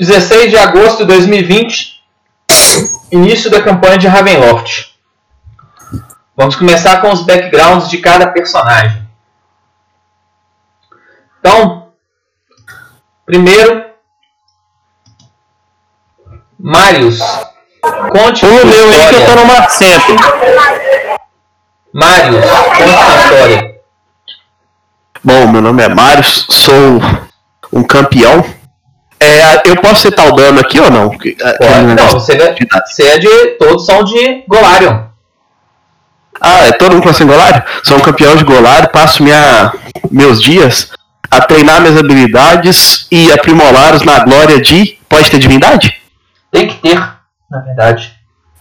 16 de agosto de 2020, início da campanha de Ravenloft. Vamos começar com os backgrounds de cada personagem. Então, primeiro, Marius, conte O sua meu aí que eu tô história. no Marcento. Marius, conte sua história. Bom, meu nome é Mário, sou um campeão. É, eu posso citar o dano aqui ou não? Que- aquele Pode, não, negócio você é, você é de. Todos são de Golarion. Ah, é todo mundo conhece Golário? Sou um campeão de Golário, passo minha, meus dias a treinar minhas habilidades e aprimorá-los na glória de. Pode ter divindade? Tem que ter, na verdade.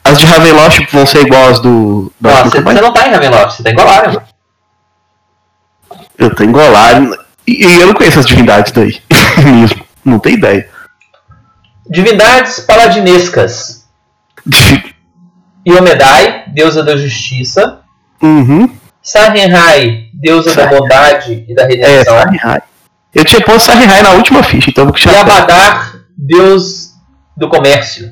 As de Ravenloft vão ser igual as do. Não, você, você não tá em Ravenloft, você tá em Golarion. Eu tenho Golário. E, e eu não conheço as divindades daí. Mesmo. Não tenho ideia. Divindades paladinescas. Iomedai, deusa da justiça. uhum. Sarenhai, deusa da bondade e da É, redenção. Sarihai. Eu tinha posto Sarihai na última ficha, então eu vou e tirar. Abadar, deus do comércio.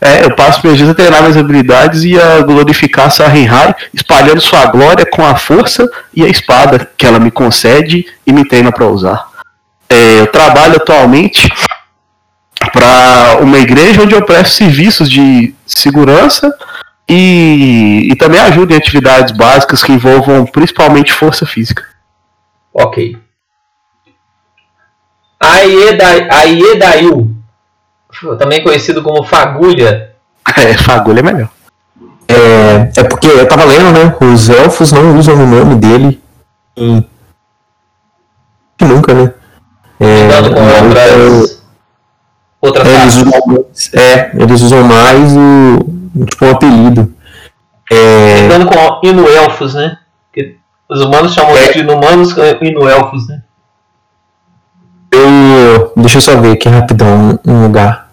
É, eu passo meus dias a treinar minhas habilidades e a glorificar Sarihai, espalhando sua glória com a força e a espada que ela me concede e me treina para usar. É, eu trabalho atualmente para uma igreja onde eu presto serviços de segurança e, e também ajudo em atividades básicas que envolvam principalmente força física. Ok. Aiedail, também conhecido como Fagulha. É, fagulha é melhor. É, é porque eu tava lendo, né? Os elfos não usam o nome dele em. Nunca, né? É, Ligando com outras, outras é, eles usam mais, é, eles usam mais o. Tipo, um apelido. É, Ligando com Inuelfos, né? Que os humanos chamam É. de inumanos Inuelfos, né? eu. Deixa eu só ver aqui rapidão um, um lugar.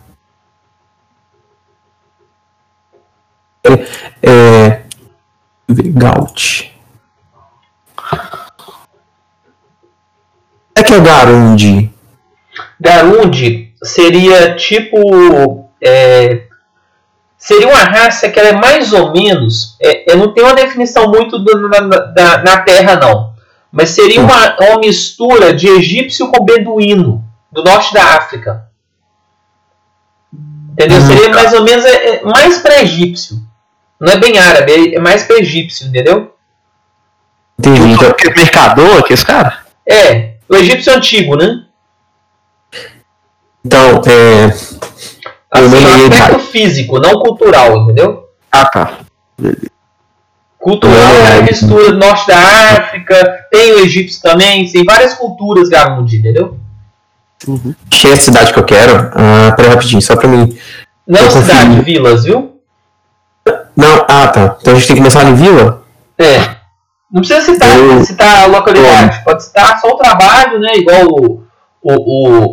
É. é Gaut. É que é o Garundi. Garundi seria tipo. é, seria uma raça que ela é mais ou menos. É, eu não tenho uma definição muito do- na, na- na Terra, não. Mas seria uma, uma mistura de egípcio com beduíno, do norte da África. Entendeu? Hum, Seria tá. mais ou menos é, é mais para egípcio. Não é bem árabe, é- é mais para egípcio, entendeu? Entendi. Então, Aquele mercador, aqueles caras? É, o egípcio antigo, né? então é. Assim, um aspecto físico, não cultural, entendeu? Ah, tá. Cultural é a É. mistura do norte da África, tem o egípcio também, tem várias culturas Garundi, entendeu? Achei a cidade que eu quero. Ah, peraí rapidinho, só pra mim. Não Eu cidade, confio. vilas, viu? Não, ah tá. Então a gente tem que começar em vila? É. Não precisa citar, Eu- citar a localidade, pode citar só o trabalho, né? Igual o, o,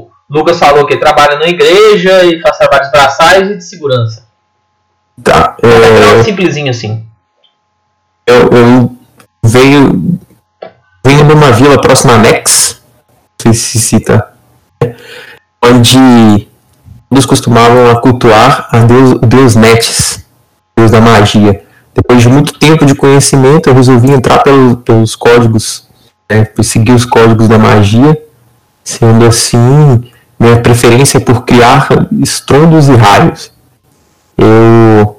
o Lucas falou que trabalha na igreja e faz trabalhos braçais e de segurança. Tá. É É, um simplesinho assim. eu, eu venho. Venho numa vila próxima a Nex. Não sei se cita. Onde eles costumavam cultuar a deus, o deus Netes, deus da magia. Depois de muito tempo de conhecimento, eu resolvi entrar pelo- pelos códigos, né, seguir os códigos da magia. Sendo assim, minha preferência é por criar estrondos e raios. Eu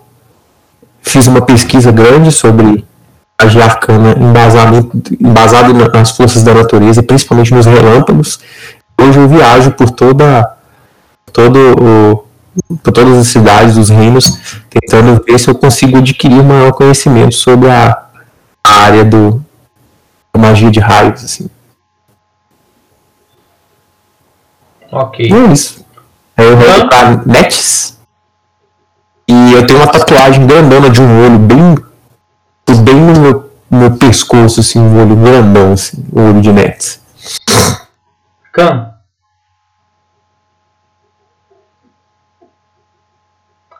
fiz uma pesquisa grande sobre magia arcana embasado na- nas forças da natureza, principalmente nos relâmpagos. Hoje eu viajo por toda todo o, por todas as cidades dos reinos, tentando ver se eu consigo adquirir um maior conhecimento sobre a, a área do da magia de raios, assim. Ok. É isso. Aí eu vou pra Nets. E eu tenho uma tatuagem grandona de um olho bem. bem no meu, meu pescoço, assim, um olho grandão, assim, o olho de Nets. Cam.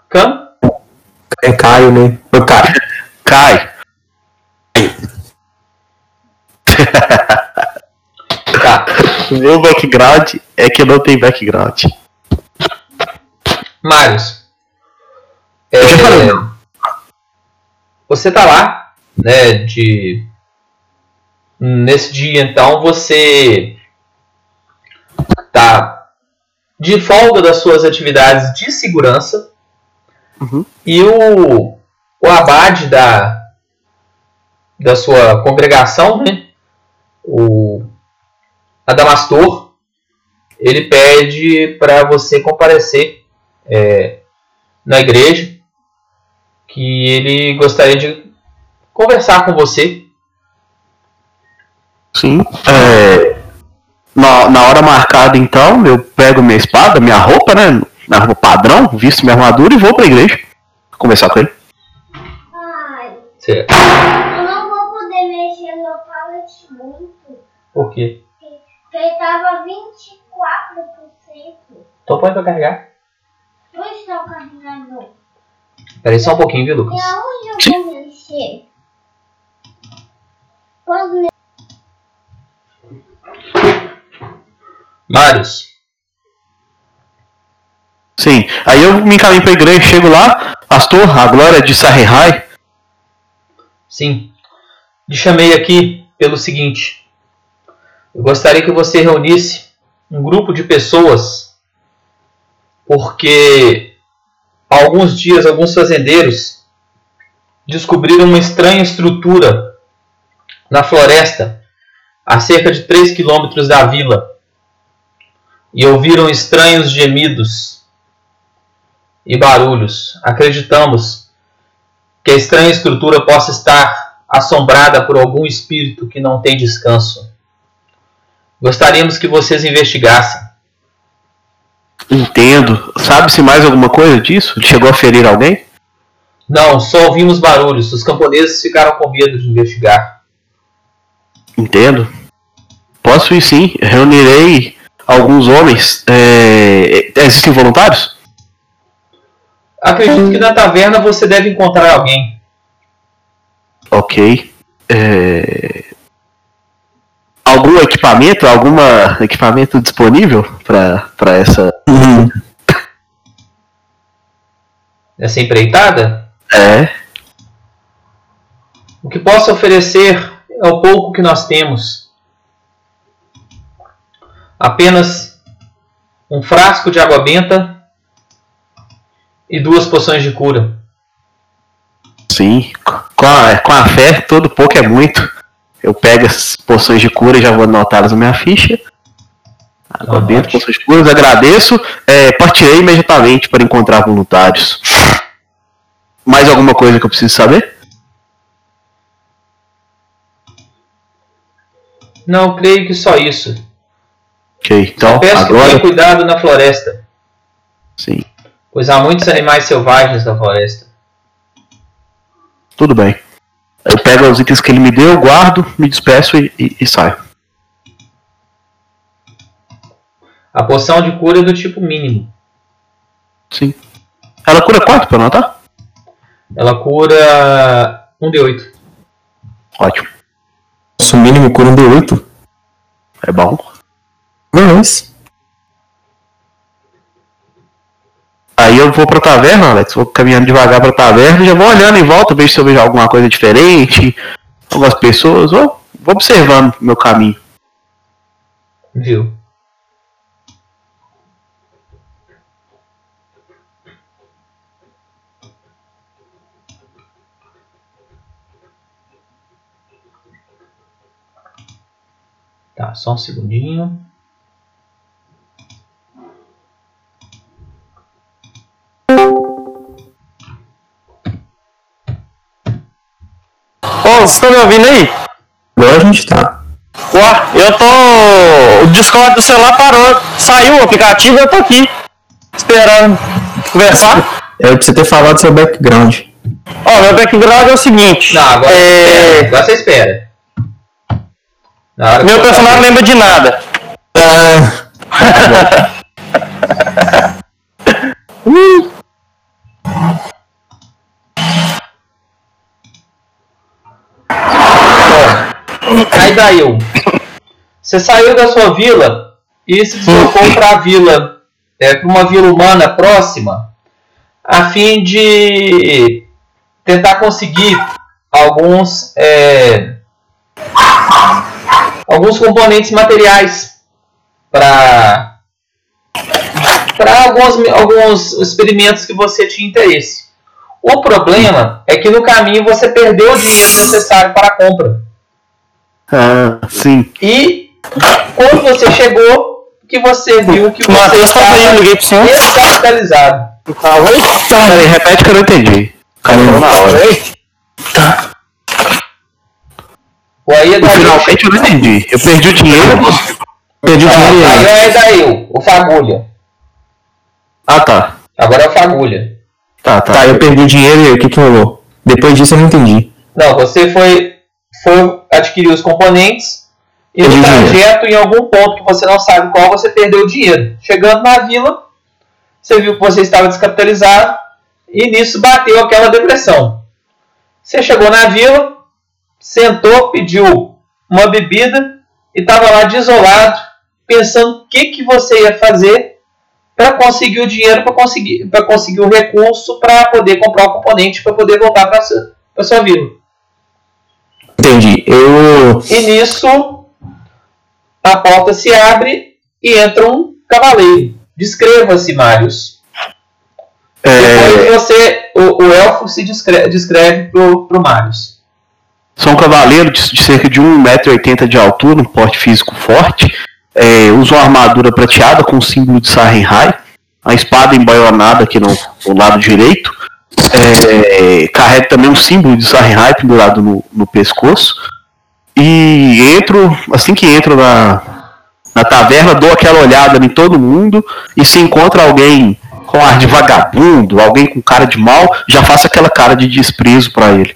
Cam? É Caio, né? Ô, Caio. Cai. Tá. O meu background é que não tem background. Marius. É, Eu já falei. você tá lá, né? De nesse dia, então você tá de folga das suas atividades de segurança Uhum. e o, o abade da da sua congregação, né? O Adamastor, ele pede para você comparecer é, na igreja, que ele gostaria de conversar com você. Sim. É, na, na hora marcada, então, eu pego minha espada, minha roupa, né? Minha roupa padrão, visto minha armadura e vou pra igreja. Conversar com ele. Ai, Certo. eu não vou poder mexer no pallet muito. Por quê? Porque ele tava 24%. Então põe pra carregar. Onde está o carregador? Peraí só um pouquinho, viu, Lucas? E aonde eu Sim. vou mexer? Quando. Marius, Sim. Aí eu me encaminho pra igreja, chego lá, pastor, a glória de Sarrehai. sim. Te chamei aqui pelo seguinte. Eu gostaria que você reunisse um grupo de pessoas, porque há alguns dias alguns fazendeiros descobriram uma estranha estrutura na floresta, a cerca de 3 quilômetros da vila, e ouviram estranhos gemidos e barulhos. Acreditamos que a estranha estrutura possa estar assombrada por algum espírito que não tem descanso. Gostaríamos que vocês investigassem. Entendo. Sabe-se mais alguma coisa disso? Chegou a ferir alguém? Não, só ouvimos barulhos. Os camponeses ficaram com medo de investigar. Entendo. Posso ir sim. Reunirei alguns homens. É... Existem voluntários? Acredito que na taverna você deve encontrar alguém. Ok. É... Algum equipamento, alguma equipamento disponível para essa. Uhum. Essa empreitada? É. O que posso oferecer é o pouco que nós temos. Apenas um frasco de água benta e duas poções de cura. Sim. Com a, com a fé, todo pouco é muito. Eu pego as poções de cura e já vou anotá-las na minha ficha. Água Anote. benta, poções de cura, agradeço. É, partirei imediatamente para encontrar voluntários. Mais alguma coisa que eu preciso saber? Não, creio que só isso. Ok, então Peço que agora. tenha cuidado na floresta, Sim, pois há muitos animais selvagens na floresta. tudo bem. Eu pego os itens que ele me deu, guardo, me despeço e, e- e saio. A poção de cura é do tipo mínimo. Sim. Ela cura quanto pra anotar? Ela cura 1d8. Ótimo. Nosso mínimo cura um D8. É bom. Mas. Eu vou pra taverna, Alex. Vou caminhando devagar pra taverna já vou olhando em volta, vejo se eu vejo alguma coisa diferente, algumas pessoas. Vou, vou observando meu caminho. Viu? Tá, só um segundinho. Vocês estão me ouvindo aí? Agora a gente tá. Ué, eu tô. O Discord do celular parou. Saiu o aplicativo eu tô aqui. Esperando conversar. É pra você ter falado seu background. Ó, meu background é o seguinte. Não, agora, é... agora você espera. Meu eu personagem não lembra de nada. Ah, Eu. Você saiu da sua vila e se deslocou para a vila, é, para uma vila humana próxima, a fim de tentar conseguir alguns é, alguns componentes materiais para para alguns, alguns experimentos que você tinha interesse. O problema é que no caminho você perdeu o dinheiro necessário para a compra. Ah, sim. E quando você chegou, que você viu que você Matheus, estava liguei pro senhor. descapitalizado. Peraí, repete que eu não entendi. Cara, na hora. O aí é finalmente eu não entendi. Eu perdi o dinheiro. Perdi o dinheiro e Aí aí. é Dail, o Fagulha. Ah, tá. Agora é o Fagulha. Tá, tá. Tá, eu perdi dinheiro e o que que rolou? Depois disso eu não entendi. Não, você foi, foi adquirir os componentes e no trajeto, em algum ponto que você não sabe qual, você perdeu o dinheiro. Chegando na vila, você viu que você estava descapitalizado e nisso bateu aquela depressão. Você chegou na vila, sentou, pediu uma bebida e estava lá desolado, pensando o que, que você ia fazer para conseguir o dinheiro, para conseguir, pra conseguir o recurso para poder comprar o componente, para poder voltar para sua, pra sua vila. Entendi. Eu. E nisso a porta se abre e entra um cavaleiro. Descreva-se, Marius. É, Depois você, o, o elfo se descreve, descreve pro, pro Marius. sou um cavaleiro de, de cerca de 1,80m de altura, um porte físico forte. É, uso uma armadura prateada com o símbolo de Sarenhai. A espada embaionada aqui no, no lado direito. É, carrego também um símbolo de Sarenhai pendurado no, no pescoço. E entro, assim que entro na, na taverna, dou aquela olhada em todo mundo. E se encontra alguém com ar de vagabundo, alguém com cara de mal, já faço aquela cara de desprezo pra ele.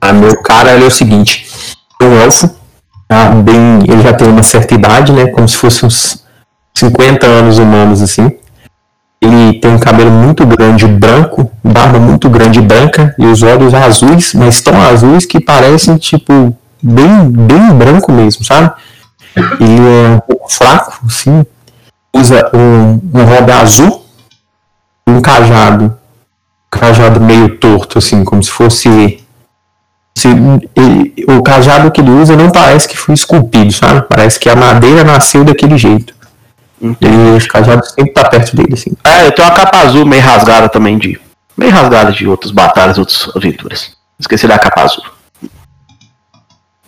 Ah, meu cara ele é o seguinte: é um elfo, tá bem, ele já tem uma certa idade, né? Como se fosse uns 50 anos humanos assim. Ele tem um cabelo muito grande branco, barba muito grande branca e os olhos azuis, mas tão azuis que parecem tipo bem, bem branco mesmo, sabe? Ele é um pouco fraco, assim, usa um, um robe azul, um cajado, um cajado meio torto, assim, como se fosse se- o cajado que ele usa não parece que foi esculpido, sabe? Parece que a madeira nasceu daquele jeito. Ele, esse cajado sempre tá perto dele, assim. É, eu tenho uma capa azul meio rasgada também de. Meio rasgada de outras batalhas, outras aventuras. Esqueci da capa azul.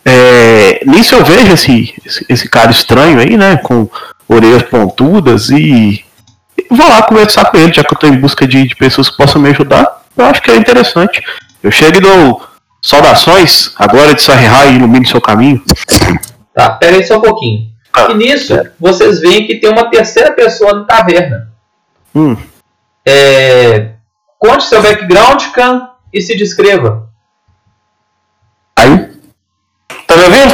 É, nisso eu vejo esse, esse, esse cara estranho aí, né? Com orelhas pontudas e. e Vou lá conversar com ele, já que eu tô em busca de, de pessoas que possam me ajudar. Eu acho que é interessante. Eu chego e dou saudações, agora de Sarrihai ilumine seu caminho. Tá, pera aí só um pouquinho. Ah, e nisso, vocês veem que tem uma terceira pessoa na taverna. Hum, É, conte seu background, Khan, e se descreva. Aí, Tá me ouvindo?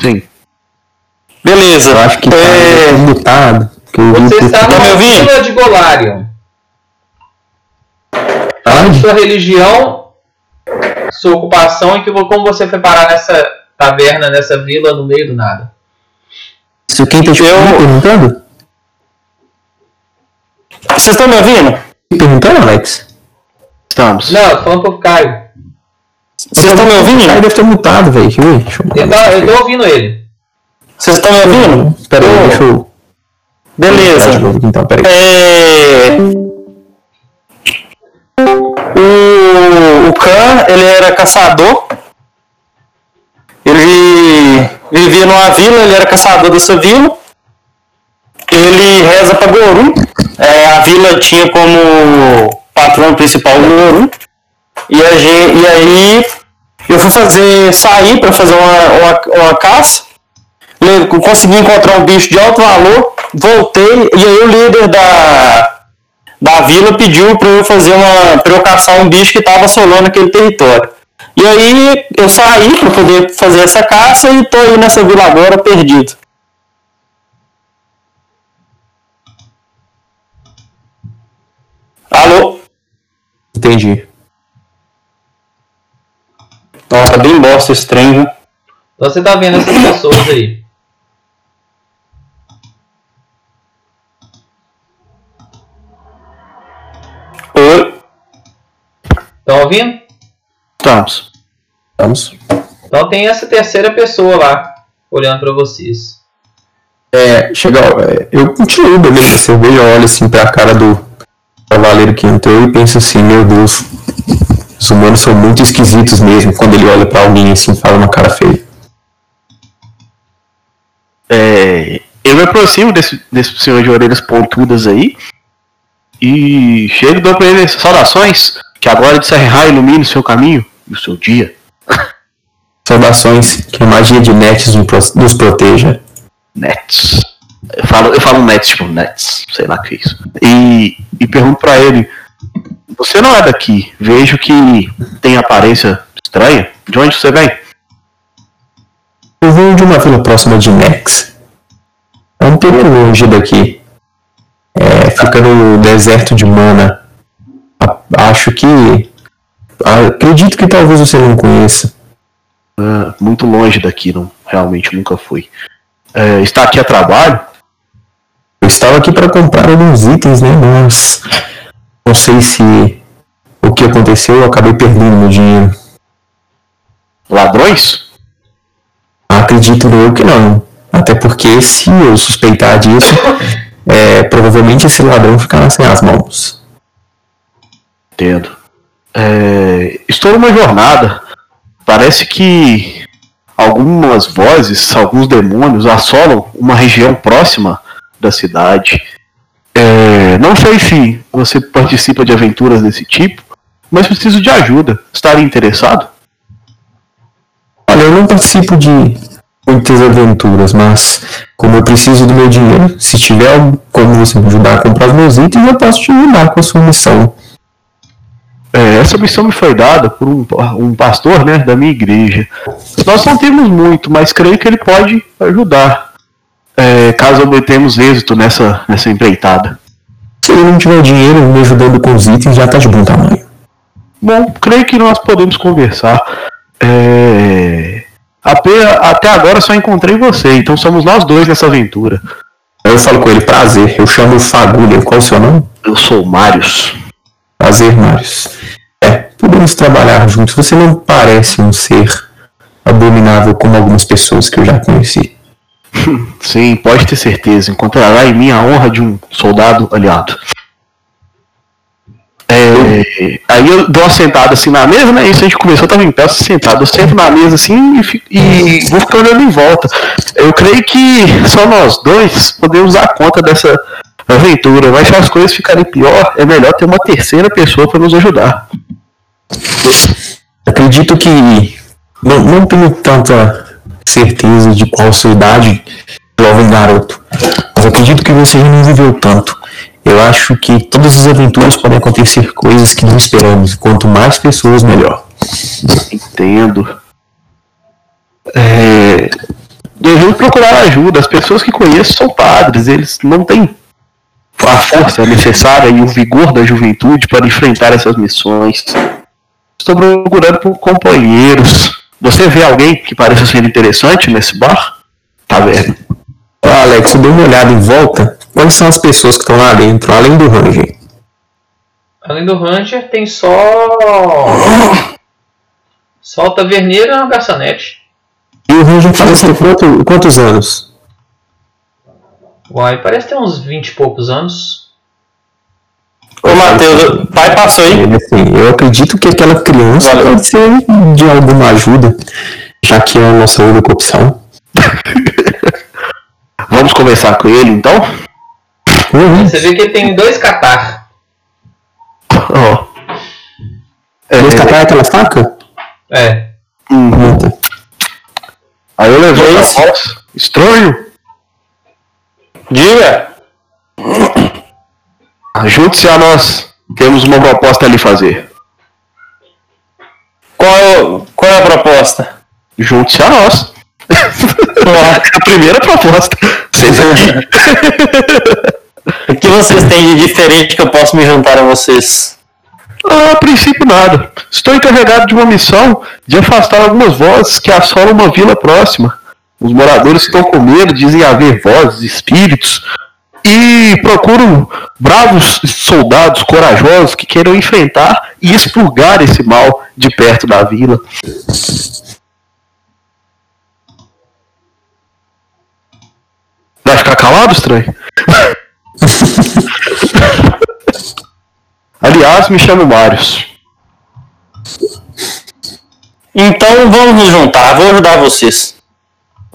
sim. Beleza. eu acho que tá É, mutado. que eu vi Você está Tá na vila de Golarion. Onde? Sua religião, sua ocupação e que, como você foi parar nessa taverna, nessa vila, no meio do nada. Isso quem tá te Eu- perguntando? Vocês estão me ouvindo? Perguntando, Alex? Estamos. Não, eu tô falando pro Caio. Vocês estão me ouvindo? deve ter mutado, velho. Deixa eu eu Eu tô, ouvindo ele. Vocês estão me ouvindo? Pera aí, deixa eu. Beleza. Então, pera aí. É... O, o Khan, ele era caçador. Ele vivia numa vila, ele era caçador dessa vila. Ele reza para Goru. É, a vila tinha como patrão principal o Goru. E, a gen- e aí eu fui fazer sair para fazer uma, uma, uma caça. Le- Consegui encontrar um bicho de alto valor, voltei e aí o líder da, da vila pediu para eu fazer uma pra eu caçar um bicho que estava assolando aquele território. E aí eu saí para poder fazer essa caça e tô aí nessa vila agora perdido. Alô? Entendi. Nossa, bem bosta esse trem, viu? Então você tá vendo essas pessoas aí. Oi. Estão ouvindo? Estamos. Vamos. Então tem essa terceira pessoa lá, olhando pra vocês. É, chega, é, eu continuo bebendo a cerveja, olho assim pra cara do cavaleiro que entrou e penso assim, meu Deus, os humanos são muito esquisitos mesmo quando ele olha pra alguém assim e fala uma cara feia. É, eu me aproximo desse, desse senhor de orelhas pontudas aí e chego e dou pra ele saudações, que agora de Serra ilumine o seu caminho e o seu dia. Saudações, que a magia de Nets nos pro- nos proteja. Nets. Eu falo, eu falo Nets, tipo Nets, sei lá o que é isso. E, e pergunto pra ele: Você não é daqui? Vejo que tem aparência estranha. De onde você vem? Eu venho de uma vila próxima de Nex. É um pouco longe daqui. É, fica no deserto de Mana. Acho que. A- Acredito que talvez você não conheça. Ah, muito longe daqui, não. Realmente nunca fui. É, está aqui a trabalho? Eu estava aqui para comprar alguns itens, né? Mas não sei se o que aconteceu, eu acabei perdendo meu dinheiro. Ladrões? Acredito eu que não. Até porque se eu suspeitar disso, é, provavelmente esse ladrão ficará sem as mãos. Entendo. É, estou numa jornada. Parece que algumas vozes, alguns demônios assolam uma região próxima da cidade. É, não sei se você participa de aventuras desse tipo, mas preciso de ajuda. Estaria interessado? Olha, eu não participo de muitas aventuras, mas como eu preciso do meu dinheiro, se tiver como você me ajudar a comprar os meus itens, eu posso te ajudar com a sua missão. É, essa missão me foi dada por um, um pastor né, da minha igreja. Nós não temos muito, mas creio que ele pode ajudar. É, caso obtenhamos êxito nessa, nessa empreitada. Se ele não tiver dinheiro me ajudando com os itens, já tá de bom tamanho. Bom, creio que nós podemos conversar. É, até agora só encontrei você, então somos nós dois nessa aventura. Eu falo com ele, prazer, eu chamo Fagulha, qual é o seu nome? Eu sou o Marius. Prazer, Marius. Podemos trabalhar juntos. Você não parece um ser abominável como algumas pessoas que eu já conheci. Sim, pode ter certeza. Encontrará em mim a honra de um soldado aliado. É, aí eu dou uma sentada assim na mesa, né? Isso a gente começou, eu tava em pé, sentado. Eu sento na mesa assim e, fi- e vou ficar olhando em volta. Eu creio que só nós dois podemos dar conta dessa aventura. Mas se as coisas ficarem pior, é melhor ter uma terceira pessoa para nos ajudar. Acredito que não, não tenho tanta certeza de qual sua idade, jovem garoto, mas acredito que você já não viveu tanto. Eu acho que todas as aventuras podem acontecer coisas que não esperamos, quanto mais pessoas, melhor. Entendo. É, devemos procurar ajuda. As pessoas que conheço são padres, eles não têm a força necessária e o vigor da juventude para enfrentar essas missões. Estou procurando por companheiros. Você vê alguém que pareça ser interessante nesse bar? Tá vendo? Ó, Alex, dê uma olhada em volta. Quais são as pessoas que estão lá dentro, além do Ranger? Além do Ranger, tem só. Só o Taverneiro e uma garçonete. E o Ranger ter quanto- quantos anos? Uai, parece ter uns 20 e poucos anos. Ô, Matheus, pai passou aí. Assim, eu acredito que aquela criança Valeu. pode ser de alguma ajuda, já que é a nossa única opção. Vamos conversar com ele então? Uhum. Você vê que ele tem dois catar. Ó. Dois catar aquela faca? É. Uhum. Aí eu levanto Que a voz. Estranho. Diga. Junte-se a nós. Temos uma proposta a lhe fazer. Qual é, qual é a proposta? Junte-se a nós. a primeira proposta. Vocês aqui. O que vocês têm de diferente que eu posso me juntar a vocês? Ah, a princípio nada. Estou encarregado de uma missão de afastar algumas vozes que assolam uma vila próxima. Os moradores estão com medo, dizem haver vozes, espíritos. E procuro bravos soldados corajosos que queiram enfrentar e expurgar esse mal de perto da vila. Vai ficar calado, estranho? Aliás, me chamo Marius. Então vamos nos juntar, vou ajudar vocês.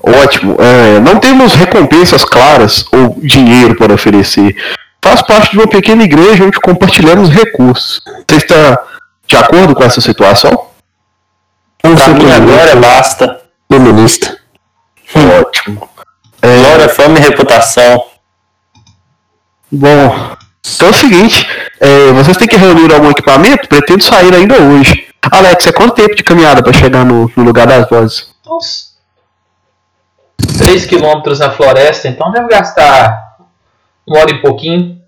Ótimo. É, não temos recompensas claras ou dinheiro para oferecer. Faz parte de uma pequena igreja onde compartilhamos recursos. Você está de acordo com essa situação? Pra mim agora basta. Comunista. Ótimo. É, Glória, fama e reputação. Bom, então é o seguinte: é, vocês têm que reunir algum equipamento? Pretendo sair ainda hoje. Alex, é quanto tempo de caminhada para chegar no, no lugar das vozes? Uns 3 quilômetros na floresta, então deve gastar uma hora e pouquinho.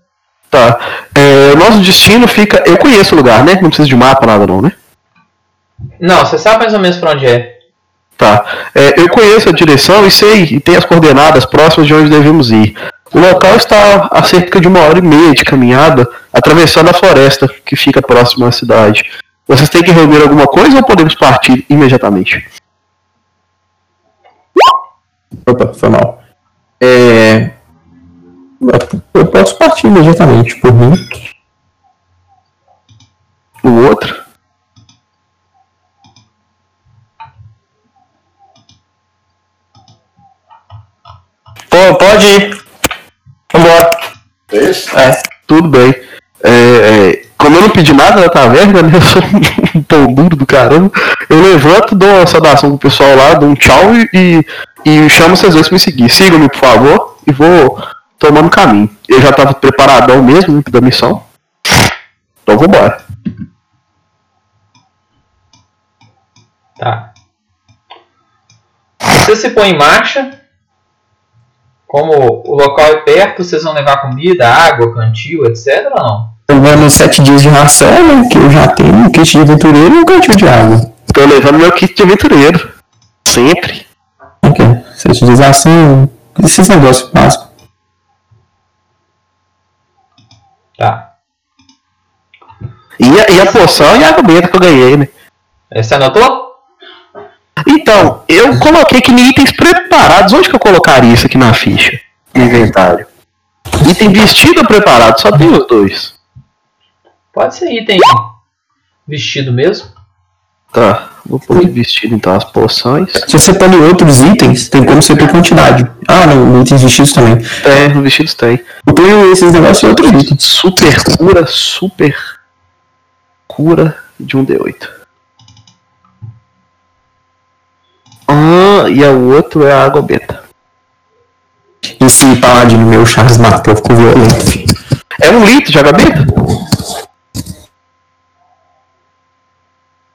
Tá. É, nosso destino fica. Eu conheço o lugar, né? Não precisa de mapa, nada, não, né? Não, você sabe mais ou menos pra onde é. Tá. É, eu conheço a direção e sei, e tem as coordenadas próximas de onde devemos ir. O local está a cerca de uma hora e meia de caminhada, atravessando a floresta que fica próxima à cidade. Vocês têm que reunir alguma coisa ou podemos partir imediatamente? Opa, foi mal. É... Eu posso partir imediatamente, por mim. O outro? Pô, pode ir. Vambora. É. Tudo bem. É, é, como eu não pedi nada na taverna, né? Eu sou um pão duro do caramba. Eu levanto, dou uma saudação pro pessoal lá, dou um tchau e, e, e chamo vocês dois pra me seguir. Sigam-me, por favor, e vou tomando caminho. Eu já tava preparadão mesmo né, da missão. Então vambora. Tá. Você se põe em marcha. Como o local é perto, vocês vão levar comida, água, cantil, etc. ou não? Levando sete dias de ração, né? Que eu já tenho um kit de aventureiro e um cantil de água. Tô levando meu kit de aventureiro. Sempre. Ração, esses negócios básicos. Tá. E a, e a poção e a benta que eu ganhei, né? Você anotou? Então, eu coloquei que itens preparados. Onde que eu colocaria isso aqui na ficha? No inventário. Item vestido ou preparado? Só tem os dois. Pode ser item vestido mesmo. Tá, vou pôr de vestido então as poções. Se você põe outros itens, tem como ser por quantidade. Ah, não, no itens vestidos também. É, no vestidos tem. Eu ponho esses negócios em outros itens. Super cura, super cura de um D8. Ah, e o outro é a água beta. Esse paladino meu, Charles Martel, ficou violento. É um litro de água beta?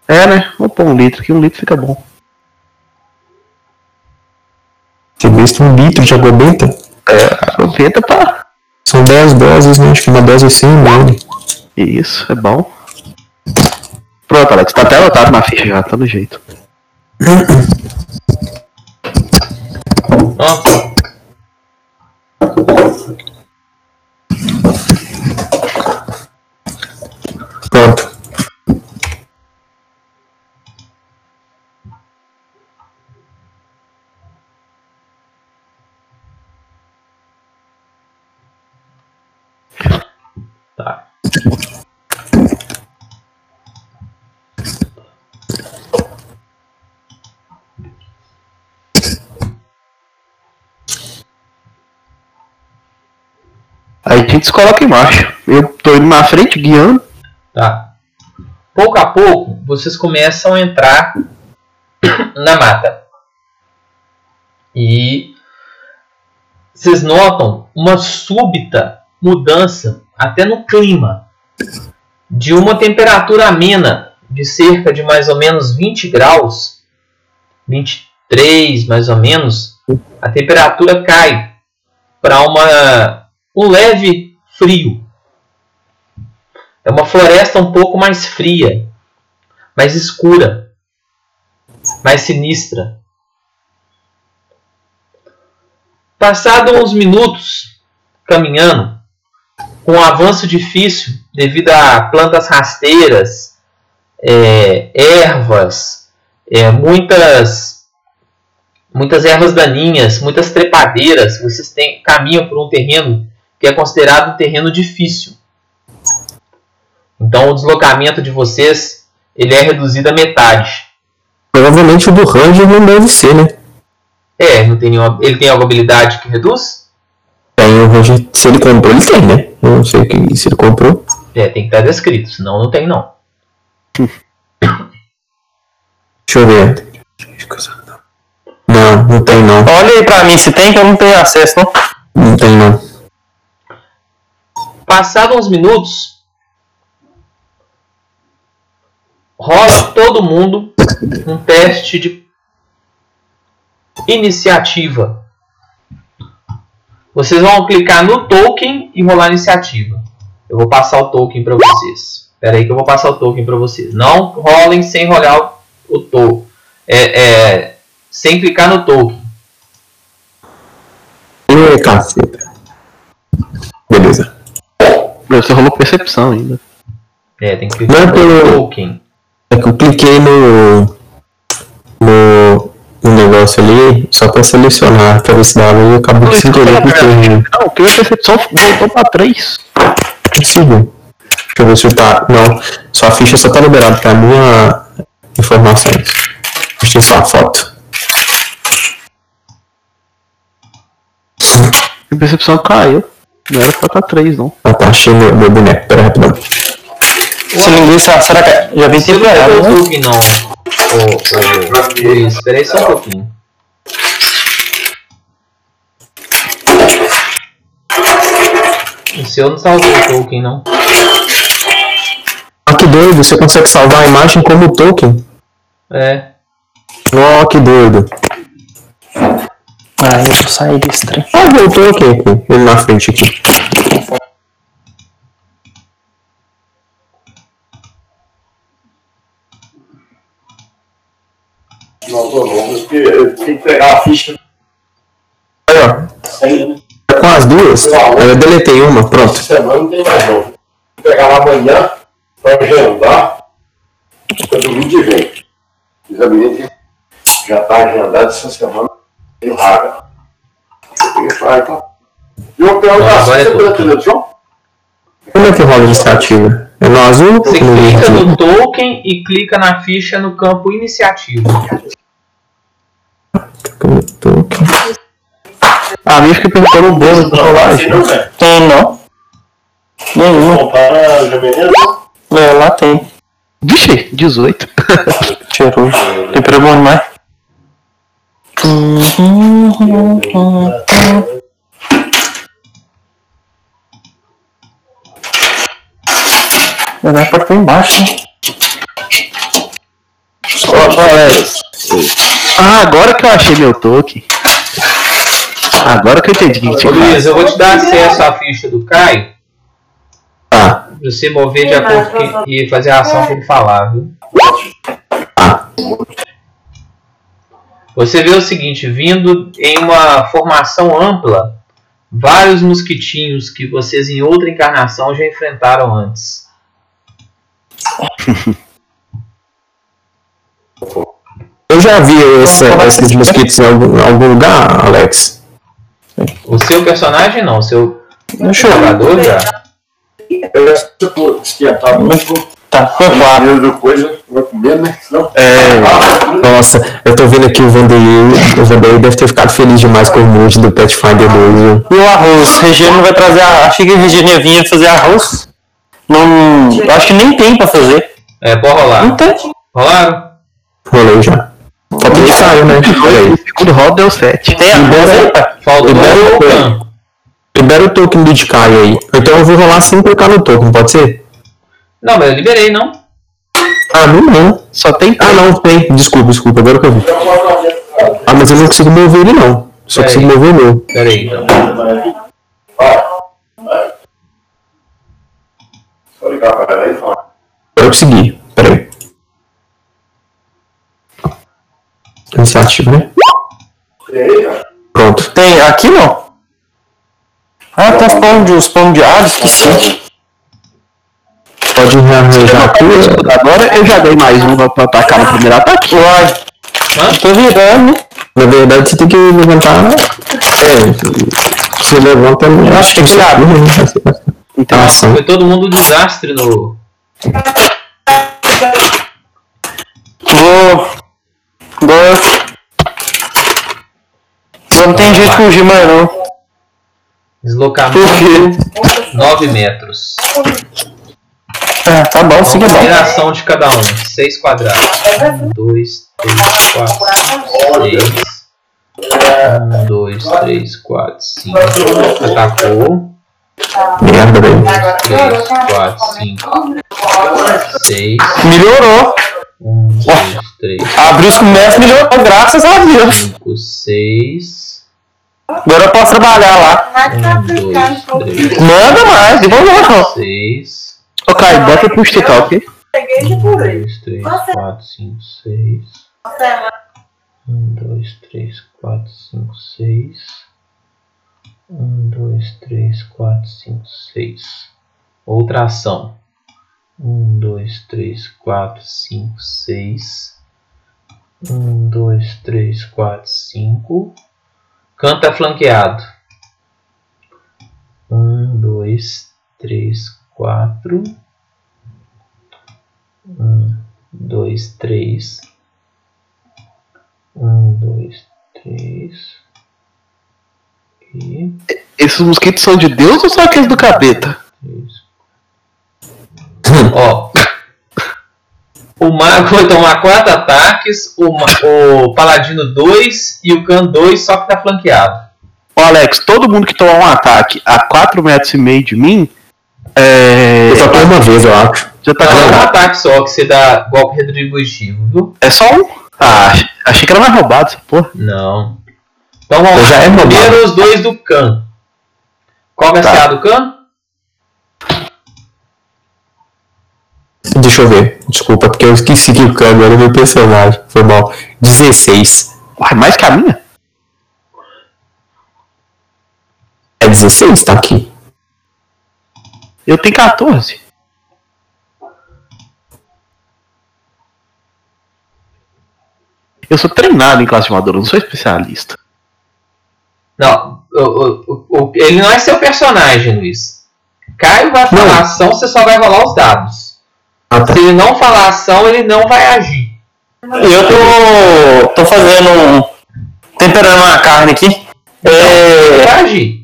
É, né? Vou pôr um litro, que um litro fica bom. Você vê um litro de água benta? É, água beta pá. São 10 doses, né? Acho que uma dose é 100 ml. Isso, é bom. Pronto, Alex, tá até anotado na ficha já, tá no jeito. Ó, Aí a gente se coloca em marcha. Eu tô indo na frente, guiando. Tá. Pouco a pouco, vocês começam a entrar na mata. E vocês notam uma súbita mudança até no clima. De uma temperatura amena de cerca de mais ou menos 20 graus, 23 mais ou menos, a temperatura cai para uma um leve frio. É uma floresta um pouco mais fria, mais escura, mais sinistra. Passado uns minutos, caminhando com um avanço difícil devido a plantas rasteiras, é, ervas, é, muitas muitas ervas daninhas, muitas trepadeiras. Vocês têm, caminham por um terreno que é considerado um terreno difícil. Então o deslocamento de vocês ele é reduzido a metade. Provavelmente o do Ranger não deve ser, né? É, não tem nenhuma, ele tem alguma habilidade que reduz? Tem o Ranger, se ele comprou, ele tem, né? Eu não sei que, se ele comprou. É, tem que estar descrito, senão não tem não. Deixa eu ver. Não, não tem não. Olha aí pra mim se tem, que eu não tenho acesso, não. Não tem não. Passados uns minutos, rola todo mundo um teste de iniciativa. Vocês vão clicar no token e rolar iniciativa. Eu vou passar o token para vocês. Espera aí que eu vou passar o token para vocês. Não rolem sem rolar o, token. É, é, sem clicar no token. Ih, caceta. Beleza. Você rolou percepção ainda. É, tem que Não clicar é no pelo- token. É que eu cliquei no. no. no negócio ali, só pra selecionar, pra ver se dava e acabou sem querer cliquei. Não, que a percepção voltou pra 3. Possível. Deixa eu ver se tá. Não, sua ficha só tá liberada pra minha informações. Deixa eu só a foto. A percepção caiu. Não era pra estar 3, não. Ah tá, achei meu, meu boneco, pera rapidão. Linguiça, será que já vem Você não temperado, pegou o né? token não. Ô, ô, Luiz, espera aí só um pouquinho. O seu não salvou o token não. Ah, que doido, você consegue salvar a imagem como token? É. Ó, que doido. Ah, eu vou sair desse trem. Ah, voltou aqui, aqui, ele na frente aqui. Não, tô não, porque eu tenho que pegar a ficha Aí, ó. Com as duas, aí eu deletei uma, pronto. essa semana, não tem mais não. Vou pegar lá amanhã pra agendar pra domingo. Diz a menina que já tá agendado essa semana, e tá. E eu pergunto Não, agora é pela televisão? Como é que rola a iniciativa? É no azul Você ou no clica verde? no token e clica na ficha no campo iniciativa. No token. A minha fica perguntando o bônus do Não, assim velho. Tem não. Nenhuma. Comprar a. É, lá tem. Vixe, 18. Tirou. Tem problema mais. Mas é porque embaixo, né? Ó, galera. Ah, agora que eu achei meu token. Agora que eu entendi o que tinha Luiz, eu vou te dar acesso à ficha do Caio Tá, pra você mover de acordo com que, e fazer a ação que ele falar, viu? tá. Você vê o seguinte, vindo em uma formação ampla, vários mosquitinhos que vocês em outra encarnação já enfrentaram antes. Eu já vi essa, esses mosquitos em algum, em algum lugar, Alex. O seu personagem não, o seu Deixa eu jogador já. Eu já se for esquentar muito, Tá, foi claro. coisa, vai comer, né? Senão... É. Nossa, eu tô vendo aqui o Vanderlei. O Vanderlei deve ter ficado feliz demais com o mood do Pathfinder 2. viu? E o arroz? Regina vai trazer a... Achei que a Regina vinha fazer arroz. Não... eu Acho que nem tem pra fazer. É, pode rolar. Não tem. Rolaram? Rolei já. Falta de cair, né? Segundo round deu 7. Tem arroz aí, pai? Faltou Libera o token. Do de Caio aí. Então eu vou rolar sem clicar no token, pode ser? Não, mas eu liberei, não. Ah, não, não. Só tem Ah, não, tem. Desculpa, desculpa, agora que eu vi. Ah, mas eu não consigo mover ele, não. Só Peraí. consigo mover o meu. Pera aí, então. Só ligar pra ela falar. Agora eu consegui. Pera aí. Iniciativa, né? Aí? Pronto. Tem. Aqui não. Ah, os pão de, os pão de alho, esqueci. Pode rearranjar a cura. Agora eu já dei mais uma pra atacar no primeiro ataque. Uai, tô virando, né? Na verdade, você tem que levantar. É, você levanta. Eu acho que é né? Então, A ação. Foi todo mundo um desastre no. Vou. Vou. Não tem jeito de fugir mais não. Deslocamento Por quê? 9 metros. Ah, tá bom, siga fazer bom. a ação de cada um. 6 quadrados. 1, 2, 3, 4, 6. 1, 2, 3, 4, 5. Atacou. Merda, velho. 3, 4, 5, 6. Melhorou. 1, 2, 3, Abriu os comércios, melhorou, graças a Deus. 5, 6. Agora eu posso trabalhar lá. 1, 2, 3, Manda mais, de boa. 6. Ô, Caio, bota pro total, ok? 1, 2, 3, 4, 5, 6. 1, 2, 3, 4, 5, 6. 1, 2, 3, 4, 5, 6. Outra ação. 1, 2, 3, 4, 5, 6. 1, 2, 3, 4, 5. Canta flanqueado. 1, 2, 3, 4. 1, 2, 3. 1, 2, 3. E Esses mosquitos são de Deus ou são aqueles do capeta? 3. Ó. O mago vai tomar 4 ataques, o, o paladino 2 e o can 2, só que tá flanqueado. Ô, Alex, todo mundo que tomar um ataque a 4 metros e meio de mim, é... Eu só uma vez, eu acho. já tá Não, é um ataque só que você dá golpe retributivo, viu? É só um? Ah, ach- achei que era mais roubado essa porra. Não. Então vamos Eu já é roubado. Primeiro os dois do can. Qual vai Tá. ser a do can? Deixa eu ver. Desculpa, porque eu esqueci que o câmbio era o meu personagem. Foi mal. 16. Uai, mais que a minha? É 16? Tá aqui. Eu tenho 14. Eu sou treinado em classe eu não sou especialista. Não, o- o- o- ele não é seu personagem, Luiz. Caio vai falar Não. ação, você só vai rolar os dados. Ah, tá. Se ele não falar ação, ele não vai agir. Eu tô. tô fazendo um. temperando uma carne aqui. Ele É. vai agir.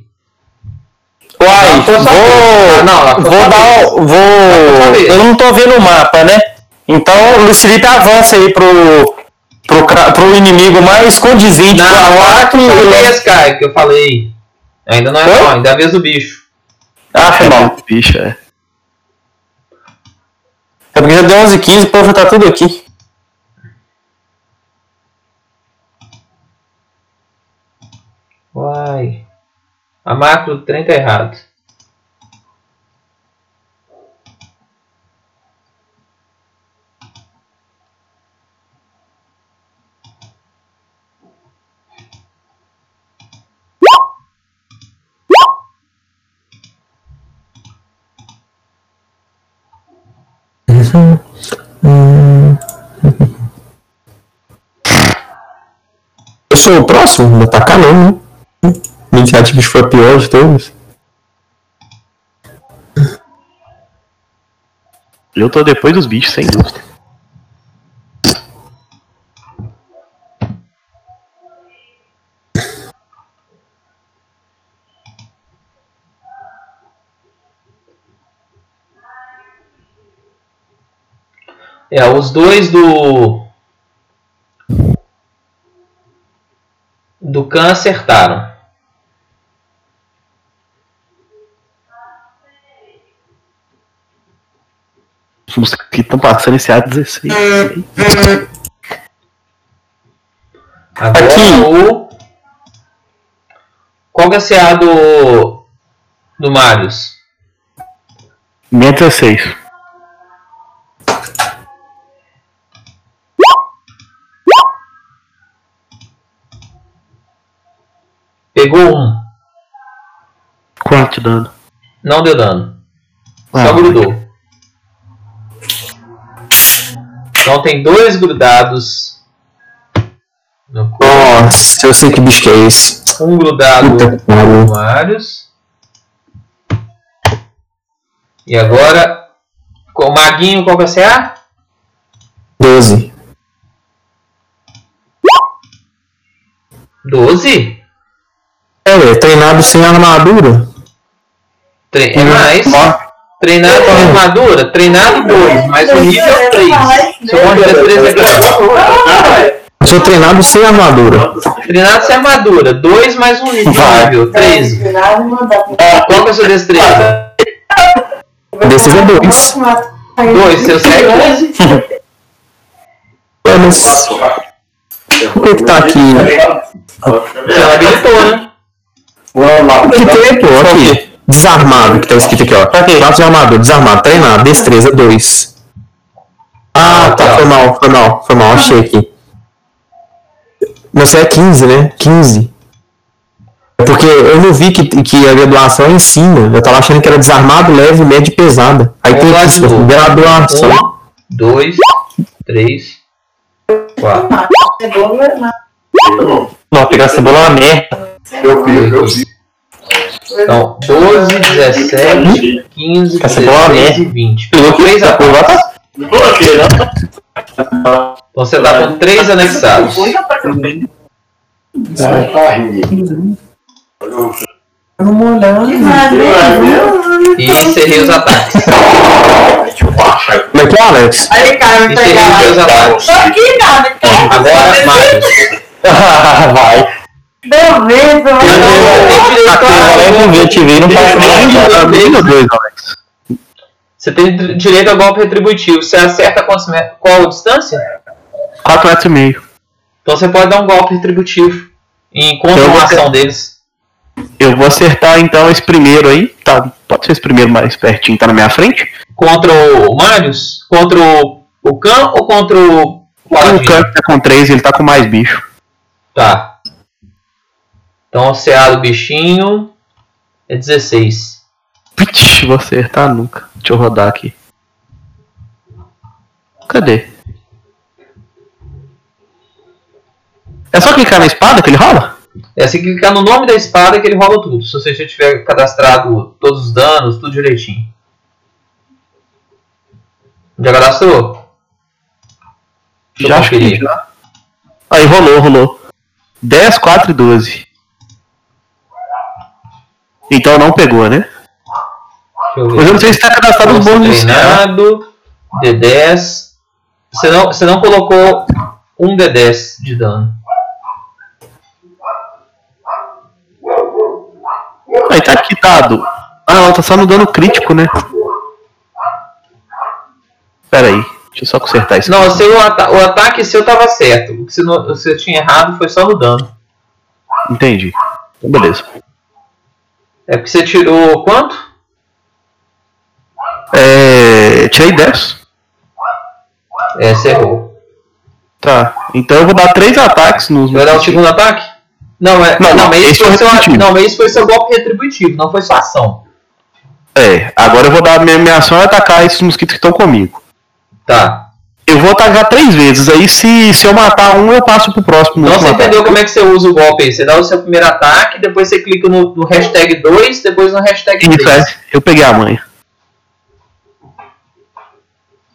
Uai, Não, vou. Ah, não, vou dar. um- Vou. Eu não tô vendo o mapa, né? Então o Luiz Felipe avança aí pro. pro, pro inimigo mais escondizinho de Não, quatro foi e a vez, Caio, que eu falei. Ainda não é Oi? não, ainda é a vez do bicho. Ah, foi bom. Bicho, é. É porque já deu 11 h 15 o povo já tá tudo aqui. Uai. A macro trem tá errado. Eu sou o próximo? Não atacar não, né? Minha iniciativa foi a pior de todas. Eu tô depois dos bichos, sem dúvida. É, os dois do. Do Khan acertaram. Os mosquitos estão passando esse A16. Agora Aqui. o. Qual que é o CA do. Do Marius? 16. Pegou um. Quanto de dano? Não deu dano. Só Ah, grudou. Então tem dois grudados. Nossa, eu sei que bicho que é esse. Um grudado no Marius. E agora, com o Maguinho, qual que é o CA? 12. 12? É, treinado sem armadura. Tre é mais. Treinado com armadura? Treinado 2, mas o nível 3. Seu monte de destreza é grande. Eu sou treinado sem armadura. Treinado sem armadura. 2 mais um nível. 13. Qual que é a sua destreza? Desses é 2. 2. Seu CA é 15. É, mas. Por que que tá aqui? Você não habilitou, né? Vamos lá. Que tem, pô, aqui. Desarmado, que tá escrito aqui, ó. Classe de armadura, desarmado, treinado, destreza 2. Ah, tá, foi mal, foi mal, foi mal, achei aqui. Você é 15, né? 15. É Porque eu não vi que, que a graduação é em cima. Eu tava achando que era desarmado, leve, médio e pesada. Aí tem Vamos lá aqui, de novo. graduação. Um, dois, três, quatro. Não, pegar cebola é uma merda. Eu vi, eu vi. Então, 12, 17, 15, Essa bola 16 é e 20. Pegou Três ataques. né? Então você dá com três anexados. Tá. E encerrei os ataques. Como é que é, Alex? Aí, cara, me Encerrei os ataques. Tô aqui, cara. Agora, Mário. Vai. Deu vez, Tem direito Vai com a- ver, te vi, não faz nada. Menos dois, Alex. Você tem direito a golpe retributivo. Você acerta quantos metros? Qual a distância? 4 metros e meio. Então você pode dar um golpe retributivo em Eu continuação deles. Eu vou acertar então esse primeiro aí. Tá, pode ser esse primeiro mais pertinho, tá na minha frente. Contra o Marius? Contra o, o Khan ou contra o O canto tá com 3 ele tá com mais bicho. Tá. Então o CA do bichinho é 16. Pitch, vou acertar nunca. Deixa eu rodar aqui. Cadê? É só clicar na espada que ele rola? É se clicar no nome da espada que ele rola tudo. Se você já tiver cadastrado todos os danos, tudo direitinho. Já cadastrou? Deixa Já acho que já. Aí rolou, rolou. 10, 4 e 12. Então não pegou, né? Eu. Mas eu não sei se tá cadastrado os bônus de treinado, D10. Você não, você não colocou um D10 de dano. Aí tá quitado. Ah, não, tá só no dano crítico, né? Pera aí, deixa eu só consertar isso. Não, o, seu ata- o ataque seu tava certo. O que você, não- você tinha errado foi só no dano. Entendi. Então, beleza. É porque você tirou quanto? É. Tirei 10. É, você errou. Tá. Então eu vou dar 3 ataques nos. Vai dar o segundo ataque? Não, é, Não, não, mas esse foi seu, não, mas esse foi seu golpe retributivo, não foi sua ação. É, agora eu vou dar. Minha, minha ação é atacar esses mosquitos que estão comigo. Tá. Eu vou atacar três vezes. Aí se, se eu matar um, eu passo pro próximo. Último você ataque. entendeu como é que você usa o golpe aí. Você dá o seu primeiro ataque, depois você clica no, no hashtag 2, depois no hashtag Isso, 3. é. Eu peguei a manha.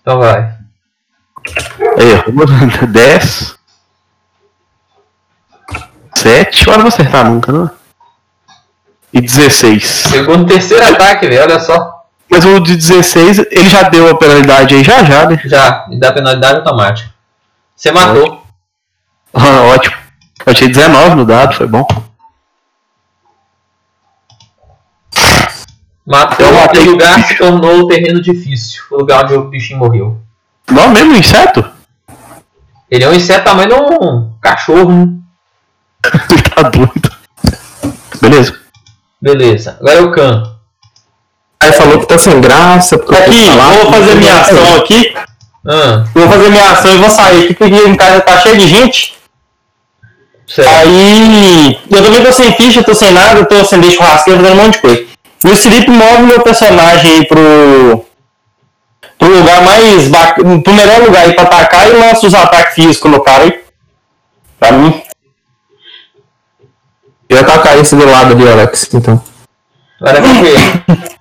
Então vai. Aí, ó. 10. 7. Agora eu vou acertar nunca, não? E 16. Chegou no terceiro ataque, velho, olha só. Mas o de 16, ele já deu a penalidade aí, já já, né? Já, me dá penalidade automática. Você matou. Ah, ótimo. Eu achei 19 no dado, foi bom. Matou, o lugar se tornou o terreno difícil. O lugar onde o bichinho morreu. Não, mesmo inseto? Ele é um inseto tamanho de um cachorro, né? Ele tá doido. Beleza. Beleza. Agora é o Khan. Aí falou que tá sem graça. porque Aqui, lá. vou fazer minha ação aqui. Ah, Vou fazer minha ação e vou sair aqui, porque aqui em casa tá cheio de gente. certo. Aí, eu também tô sem ficha, tô sem nada, tô sem deixa churrasqueiro, fazendo um monte de coisa. Luiz Felipe move meu personagem aí pro. pro lugar mais bacana. pro melhor lugar aí pra atacar e lança os ataques físicos no cara aí. Pra mim. Eu atacar esse do lado ali, Alex. Então. Agora vamos ver.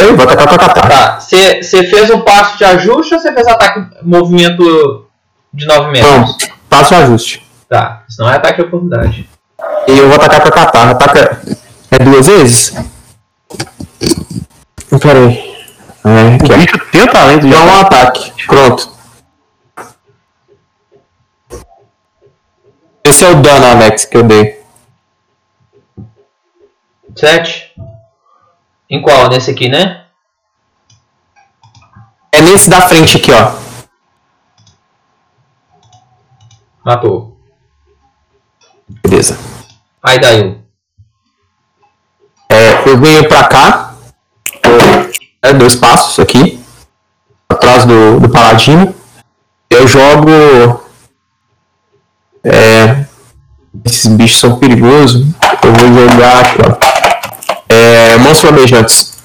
Aí, vou atacar pra catar. Tá, você fez um passo de ajuste ou você fez ataque movimento de 9 Não, metros? faça o ajuste. Tá, isso não é ataque de oportunidade. E eu vou atacar pra catar. Ataca. É duas vezes? Pera aí. É, O bicho tem o talento de Dá um ataque. Pronto. Esse é o dano, Alex, que eu dei. 7? Em qual? Nesse aqui, né? É nesse da frente aqui, ó. Matou. Beleza. Aí daí. É, eu venho pra cá. É, dois passos aqui. Atrás do, do paladino. Eu jogo. É, esses bichos são perigosos. Eu vou jogar aqui, ó. É, monstros flamejantes.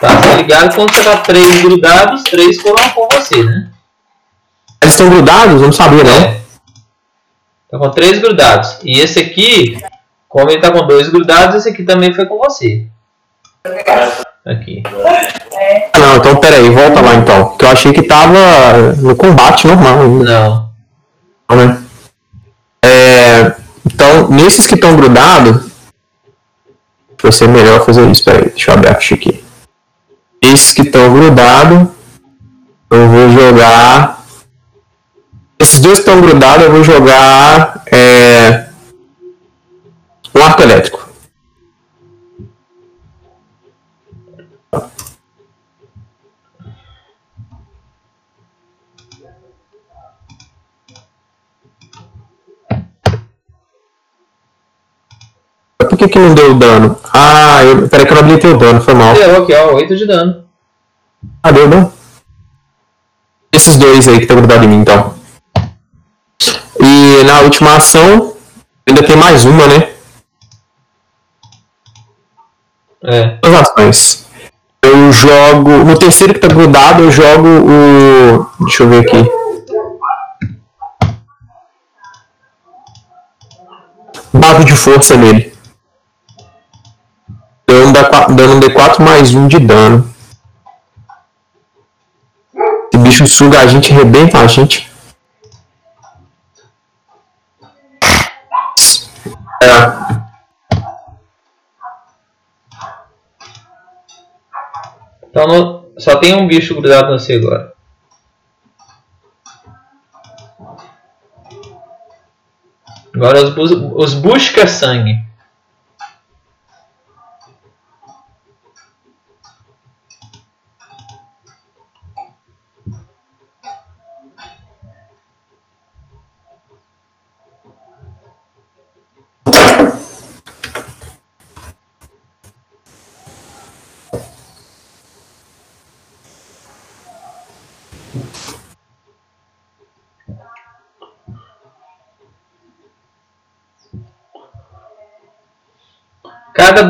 Tá, tá ligado? Quando você dá 3 grudados, 3 foram com você, né? Eles estão grudados? Não sabia, não. É. Tá com 3 grudados. E esse aqui, como ele tá com 2 grudados, esse aqui também foi com você. Aqui. Ah, não, então pera aí, volta lá então. Que eu achei que tava no combate normal ainda. Não. Não, né? É, então, nesses que estão grudados, vai ser melhor fazer isso. Pera aí, deixa eu abrir a ficha aqui. Esses que estão grudados, eu vou jogar. Esses dois que estão grudados, eu vou jogar. É, um arco elétrico. Por que, que não deu dano? Ah, eu, peraí que eu não habilitei o dano, foi mal. Deu aqui, ó, 8 de dano. Ah, deu, deu. Esses dois aí que estão grudados em mim, então. E na última ação, ainda tem mais uma, né? É. Duas ações. Eu jogo. No terceiro que tá grudado, eu jogo o. Deixa eu ver aqui. Dado de força nele. Da- dando um D4 mais um de dano. Esse bicho suga a gente, arrebenta a gente. É. Então no- só tem um bicho grudado no você agora. Agora os, bus os busca sangue.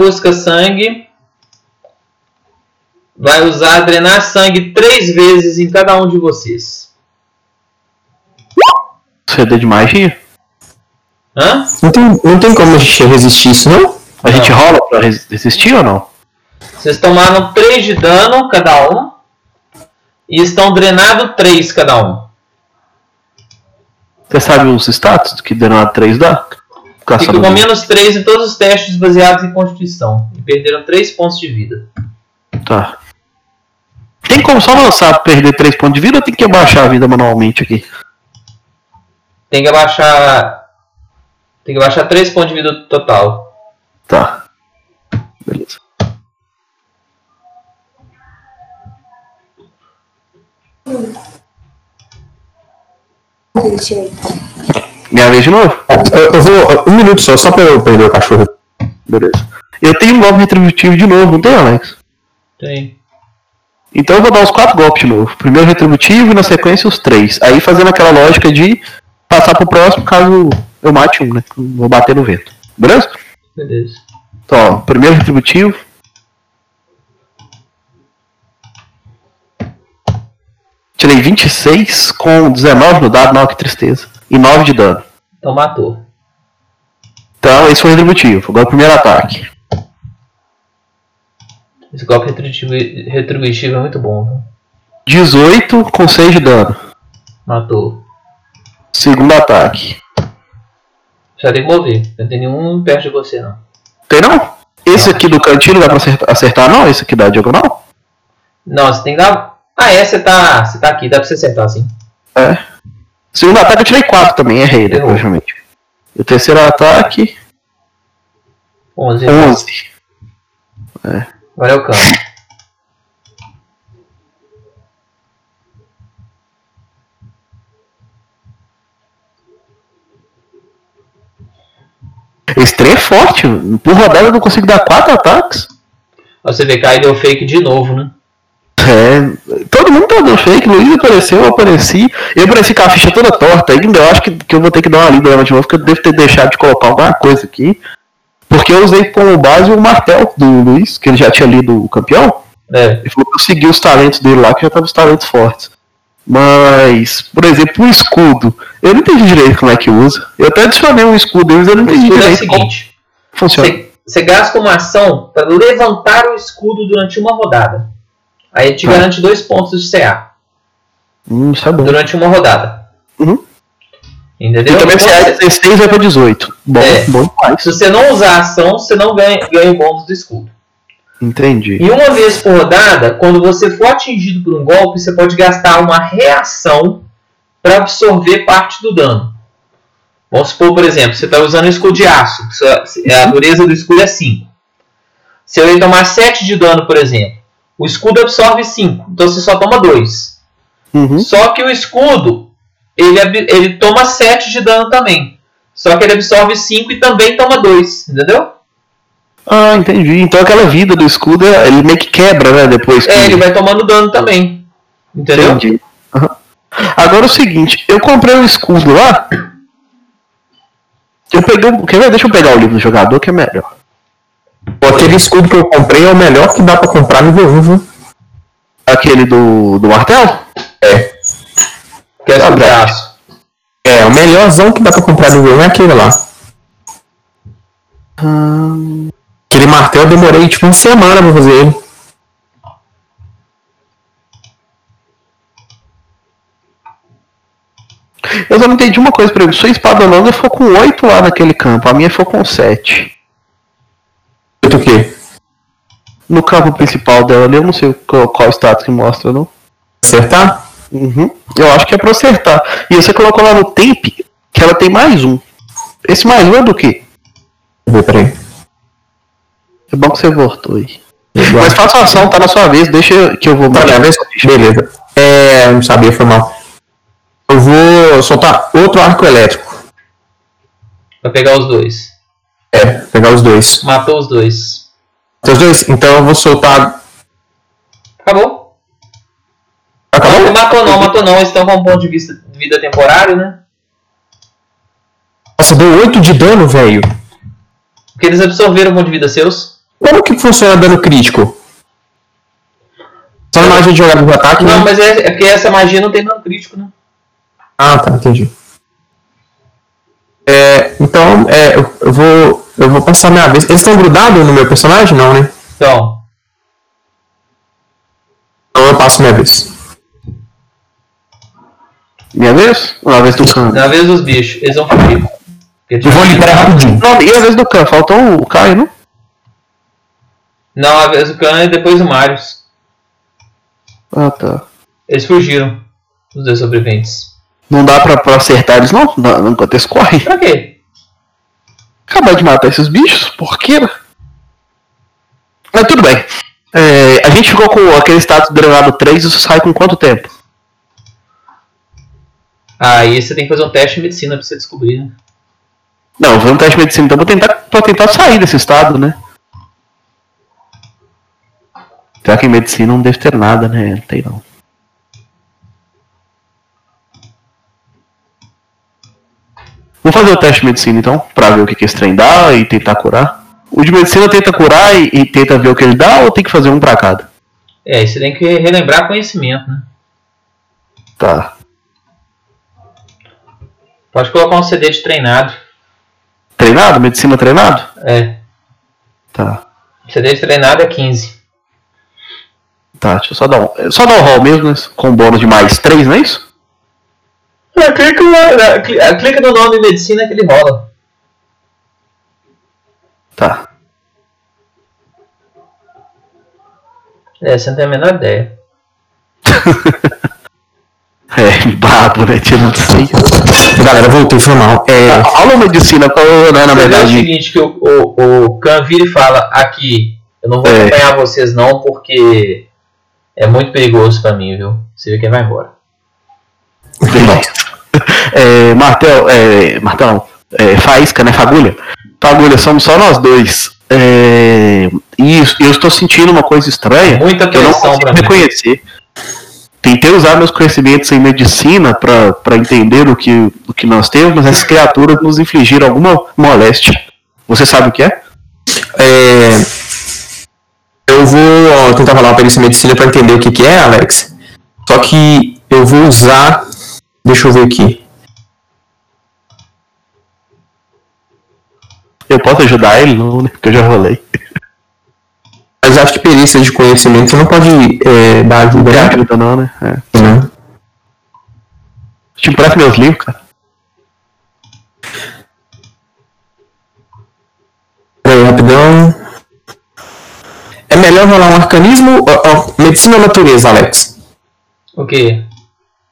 Busca sangue vai usar drenar sangue três vezes em cada um de vocês. CD de magia? Hã? Não tem, não tem como a gente resistir isso, não? A gente rola pra res- resistir ou não? Vocês tomaram 3 de dano cada um. E estão drenado 3 cada um. Você sabe os status que deram 3 dá? Caçador. com menos 3 em todos os testes baseados em Constituição. E perderam 3 pontos de vida. Tá. Tem como só lançar perder 3 pontos de vida ou tem que abaixar a vida manualmente aqui? Tem que abaixar. Tem que abaixar 3 pontos de vida total. Tá. Beleza. Minha vez de novo? Eu, eu vou. Um minuto só, só pra eu perder o cachorro. Beleza. Eu tenho um golpe retributivo de novo, não tem, Alex? Tem. Então eu vou dar os quatro golpes de novo. Primeiro retributivo e na sequência os três. Aí fazendo aquela lógica de passar pro próximo caso eu mate um, né? Vou bater no vento. Beleza? Beleza. Então, ó, primeiro retributivo. Tirei 26 com 19 no dado, não, que tristeza. E 9 de dano. Então matou. Então, esse foi o retributivo. Agora o primeiro ataque. Esse golpe retributivo, retributivo é muito bom. viu? 18 com 6 de dano. Matou. Segundo ataque. Já tem que mover. Não tem nenhum perto de você, não. Tem não? Esse aqui do cantinho não dá pra acertar, acertar não? Esse aqui da diagonal? Não, você tem que dar. Ah, é, você tá. Você tá aqui, dá pra você acertar assim. É. Segundo ataque eu tirei 4 também, errei, provavelmente. E o terceiro ataque, 11. 11. Agora é o cano. Esse trem é forte. Por rodada eu não consigo dar 4 ataques. Você vê que aí deu fake de novo, né? É, todo mundo tá dando fake, Luiz apareceu, eu apareci. Eu apareci com a ficha toda torta ainda. Eu acho que, que eu vou ter que dar uma lida de novo, porque eu devo ter deixado de colocar alguma coisa aqui. Porque eu usei como base o martel do Luiz, que ele já tinha lido o campeão. É. Ele falou que eu segui os talentos dele lá, que já estavam os talentos fortes. Mas, por exemplo, o escudo. Eu não entendi direito como é que usa. Eu até adicionei um escudo, mas eu não entendi escudo é o direito seguinte: funciona. você, você gasta uma ação para levantar o escudo durante uma rodada. Aí ele te Tá. garante dois pontos de CA Hum, isso é bom. durante uma rodada. Uhum. Entendeu? E também se é você- 16 vai pra 18. Bom, É. bom demais. se você não usar a ação, você não ganha, ganha o bônus do escudo. Entendi. E uma vez por rodada, quando você for atingido por um golpe, você pode gastar uma reação para absorver parte do dano. Vamos supor, por exemplo, você está usando um escudo de aço. A dureza do escudo é 5. Se eu ia tomar 7 de dano, por exemplo, o escudo absorve 5. Então você só toma 2. Uhum. Só que o escudo, ele, ele toma 7 de dano também. Só que ele absorve 5 e também toma 2. Entendeu? Ah, entendi. Então aquela vida do escudo, é- ele meio que quebra, né? Depois que. É, ele vai tomando dano também. Entendeu? Entendi. Aham. Agora é o seguinte, eu comprei um escudo lá. Eu peguei. um- Quer ver? Deixa eu pegar o livro do jogador que é melhor. Aquele escudo que eu comprei é o melhor que dá pra comprar nível 1, viu? Aquele do, do martelo? É. Que é braço. É, o melhorzão que dá pra comprar nível 1 é aquele lá. Aquele martelo eu demorei tipo uma semana pra fazer ele. Eu só não entendi uma coisa, por exemplo, sua espada longa ficou com 8 lá naquele campo, a minha ficou com 7. Feito o quê? No campo principal dela ali, eu não sei qual, qual status que mostra, não. Acertar? Uhum. Eu acho que é pra acertar. E você colocou lá no temp que ela tem mais um. Esse mais um é do quê? Deixa eu ver, peraí. É bom que você voltou aí. Igual. Mas faça a ação, tá na sua vez, deixa que eu vou Tá, minha vez? Beleza. É, não sabia, foi mal. Eu vou soltar outro arco elétrico. Pra pegar os dois. É, pegar os dois. Matou os dois. Tem os dois? Então eu vou soltar. Acabou? Acabou? Não, matou não, matou não. Eles estão com um ponto de vista de vida temporário, né? Nossa, deu 8 de dano, velho. Porque eles absorveram o ponto de vida seus. Como que funciona dano crítico? Só na magia de jogada de ataque, Não, né? mas é, é porque essa magia não tem dano crítico, né? Ah, tá, entendi. É, então, é, eu, eu vou. Eu vou passar minha vez. Eles estão grudados no meu personagem? Não, né? Então, Então eu passo minha vez. Minha vez? Ou a vez do Khan? na vez dos bichos, eles vão fugir. Porque Eu vou liberar rapidinho. Não, e a vez do Khan? Faltou o Caio, não? Não, a vez do Khan e depois o Marius. Ah, tá. Eles fugiram. Os dois sobreviventes. Não dá pra, pra acertar eles, não? não enquanto eles correm. Pra quê? Acabar de matar esses bichos? Por quê? né? Mas tudo bem. É, a gente ficou com aquele status drenado 3 isso sai com quanto tempo? Aí você tem que fazer um teste de medicina pra você descobrir, né? Não, vou um teste de medicina então pra tentar, pra tentar sair desse estado, né? Será que em medicina não deve ter nada, né? Não tem não. Vou fazer o teste de medicina então, pra ver o que, que esse trem dá e tentar curar. O de medicina tenta curar e, e tenta ver o que ele dá ou tem que fazer um pra cada? É, você tem que relembrar conhecimento, né? Tá. Pode colocar um CD de treinado. Treinado? Medicina treinado? É. Tá. CD de treinado é 15. Tá, deixa eu só dar um. Só dar um roll mesmo, né? Com bônus de mais 3, não é isso? É, clica, na- cli- ah, clica no nome medicina que ele rola. Tá. É, você não tem a menor ideia. É, brabo, né? Não sei. Galera, voltei, foi mal. É, A aula medicina, qual, né, na Você vê o verdade. seguinte, que o, o, o Khan vira e fala aqui, eu não vou É. acompanhar vocês não, porque é muito perigoso pra mim, viu? Você vê quem vai embora. É, Martel, é, Martel, é, Faísca, né? Fagulha. Fagulha, somos só nós dois. É, e eu estou sentindo uma coisa estranha Muita que eu não consigo reconhecer. Tentei usar meus conhecimentos em medicina para entender o que, o que nós temos, mas essas criaturas nos infligiram alguma moléstia. Você sabe o que é? é, eu vou ó, tentar falar uma perícia em medicina pra entender o que, que é, Alex. Só que eu vou usar. Deixa eu ver aqui. Eu posso ajudar ele? Não, né? Porque eu já rolei. Mas acho que perícia de conhecimento não pode é, dar ajuda, Não né? ajuda não, né? É. Não. Te empresta meus livros, cara. Peraí, rapidão. É melhor rolar um arcanismo ó, ó, medicina ou natureza, Alex? O quê?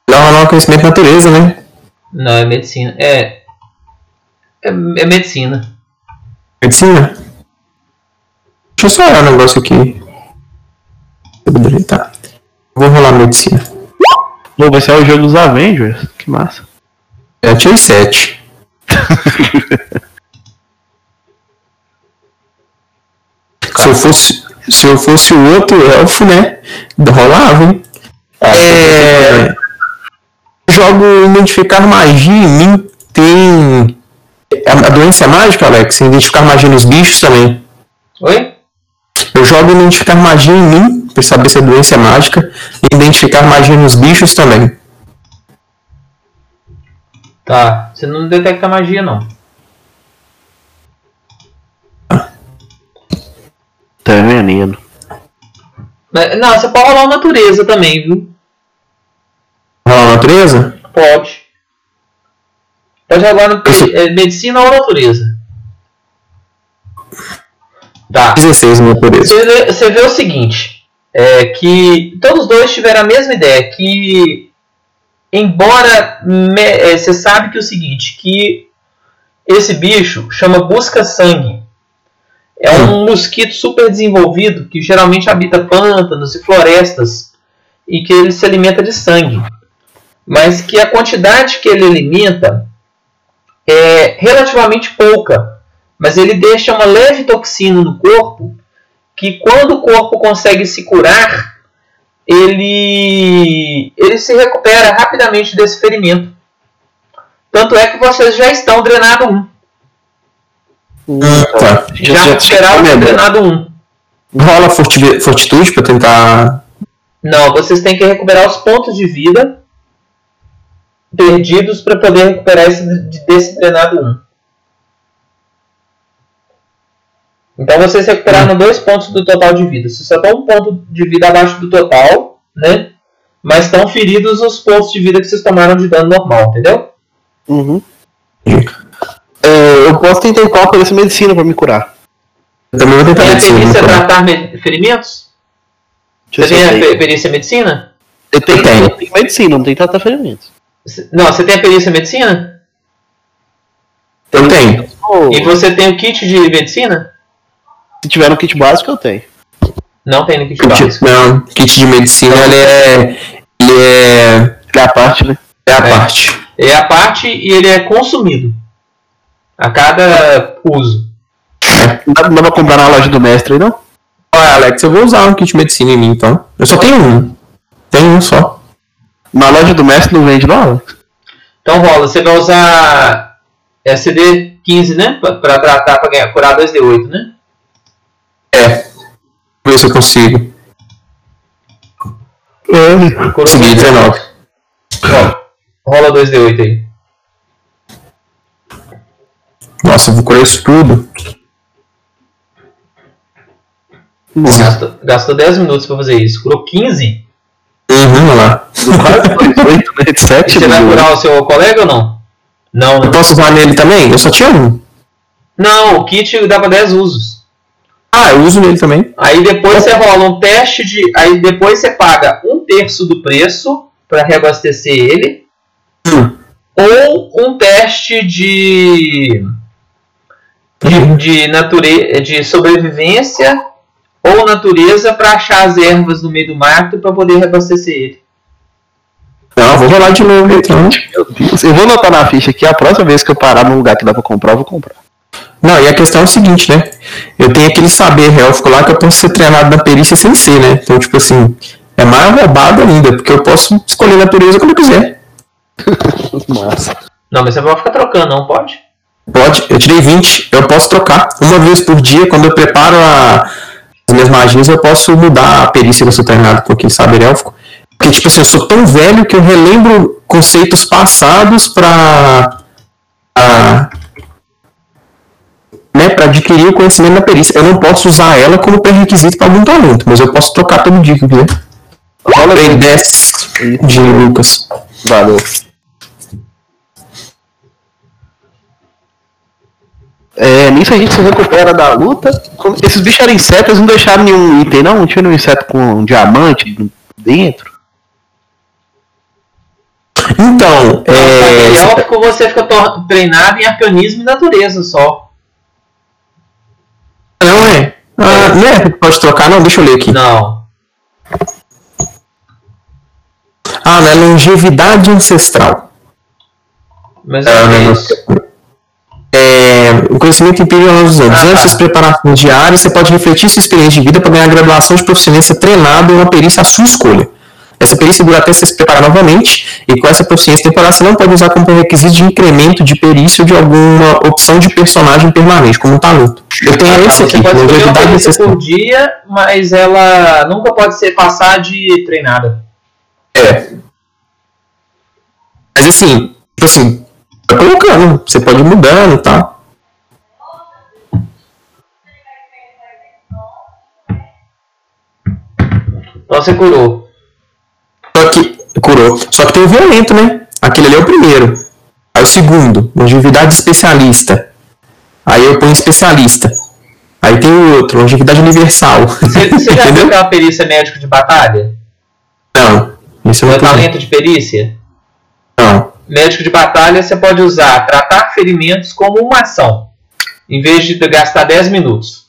Melhor rolar um conhecimento de natureza, né? Não, é medicina. É. É, é medicina. Medicina? Deixa eu só olhar um negócio aqui. Tá. Vou rolar medicina. Pô, vai ser o jogo dos Avengers. Que massa. Eu tirei 7. se eu fosse. Se eu fosse o outro elfo, né? Rolava, hein? É. Jogo identificar magia em mim tem. A a doença é mágica, Alex? Identificar magia nos bichos também. Oi? Eu jogo identificar magia em mim, pra saber se a doença é mágica, e identificar magia nos bichos também. Tá. Você não detecta magia, não. Tá veneno. Não, você pode rolar natureza também, viu? Rolar natureza? Pode. Pode rolar no, é, medicina ou natureza. Tá. 16 natureza. Você vê, você vê o seguinte, é que todos dois tiveram a mesma ideia, que embora é, você sabe que é o seguinte, que esse bicho chama busca sangue. É um mosquito super desenvolvido que geralmente habita pântanos e florestas e que ele se alimenta de sangue. Mas que a quantidade que ele alimenta é relativamente pouca mas ele deixa uma leve toxina no corpo que quando o corpo consegue se curar, ele, ele se recupera rapidamente desse ferimento. Tanto é que vocês já estão drenado 1. Tá. Já, recuperaram o drenado 1. Rola forti- fortitude pra tentar. Não, vocês têm que recuperar os pontos de vida perdidos para poder recuperar esse, desse drenado 1. Então vocês recuperaram dois pontos do total de vida. Vocês só estão um ponto de vida abaixo do total, né? Mas estão feridos os pontos de vida que vocês tomaram de dano normal, entendeu? Uhum. É, eu posso tentar qual por essa medicina pra me curar. Eu também vou tentar Tem a medicina, perícia tratar me- ferimentos? Deixa Você tem a perícia medicina? Eu tenho, Eu tenho. eu tenho medicina, não tem tratar ferimentos. Não, você tem a perícia medicina? Eu tenho. Oh, E você tem o kit de medicina? se tiver no kit básico, eu tenho. Não tem no kit Kit, básico. não, kit de medicina ele é. Ele é. É a parte, né? É a É. parte. É a parte e ele é consumido. A cada uso. Não dá, não dá pra comprar na loja do mestre aí, não? Olha, Alex, eu vou usar um kit de medicina em mim, então. Eu só tenho um. Tenho um só. Na loja do mestre não vende, não? Então rola, você vai usar é, CD 15, né? Pra, pra tratar, pra ganhar, curar 2D8, né? É. Vou ver se eu consigo. Curou Consegui, 19. Ó, rola 2d8 aí. Nossa, eu vou curar isso tudo. Gastou, gastou 10 minutos pra fazer isso. Curou 15? Uhum, olha lá. Quase 8, né? De 7 Você vai curar o seu colega ou não? Não, Eu né? posso usar nele também? Eu só tinha um. Não, o kit pra 10 usos. Ah, eu uso nele também. Aí depois você rola um teste de. Aí depois você paga um terço do preço pra reabastecer ele. Hum. Ou um teste de. de, de, nature, de sobrevivência ou natureza pra achar as ervas no meio do mato pra poder reabastecer ele. Não, vou rolar de novo então. Meu Deus. Eu vou anotar na ficha aqui, a próxima vez que eu parar num lugar que dá pra comprar, eu vou comprar. Não, e a questão é o seguinte, né? Eu tenho aquele saber élfico lá que eu posso ser treinado na perícia sem ser, né? Então, tipo assim, é mais roubado ainda, porque eu posso escolher a natureza quando eu quiser. Massa. Não, mas você pode ficar trocando, não pode? Pode, eu tirei 20, eu posso trocar uma vez por dia, quando eu preparo a- as minhas magias, eu posso mudar a perícia que eu sou treinado com aquele saber élfico. Porque, tipo assim, eu sou tão velho que eu relembro conceitos passados pra. pra né, pra adquirir o conhecimento da perícia. Eu não posso usar ela como pré-requisito para algum talento, mas eu posso trocar todo dia que eu quiser. Rola Tem bem. 10 de Lucas. Valeu. É, nisso a gente se recupera da luta. Como- Esses bichos eram insetos, eles não deixaram nenhum item, não? Não tinha nenhum inseto com um diamante dentro? Então, é. É élfico você fica treinado em arcanismo e natureza só. Não é. Ah, não é pode trocar, não? Deixa eu ler aqui. Não. Ah, na longevidade ancestral. Mas é não, isso. É, o conhecimento imperial dos anos. Ah, Antes tá. das preparações diárias, você pode refletir sua experiência de vida para ganhar graduação de proficiência treinado em uma perícia à sua escolha. Essa perícia dura até você se preparar novamente, e com essa proficiência temporária você não pode usar como requisito de incremento de perícia ou de alguma opção de personagem permanente, como um talento. Eu tenho Ah, tá, esse você aqui, pode escolher uma perícia por dia, mas ela nunca pode ser passar de treinada. É. Mas assim, tipo assim, tá colocando, você pode ir mudando e tal. Então você curou. Só que. Curou. Só que tem o violento, né? Aquele ali é o primeiro. Aí o segundo, longevidade especialista. Aí eu ponho especialista. Aí tem o outro, longevidade universal. Você, você já viu aquela perícia médico de batalha? Não. Esse eu O não tenho. talento de perícia? Não. Médico de batalha você pode usar tratar ferimentos como uma ação, em vez de gastar 10 minutos.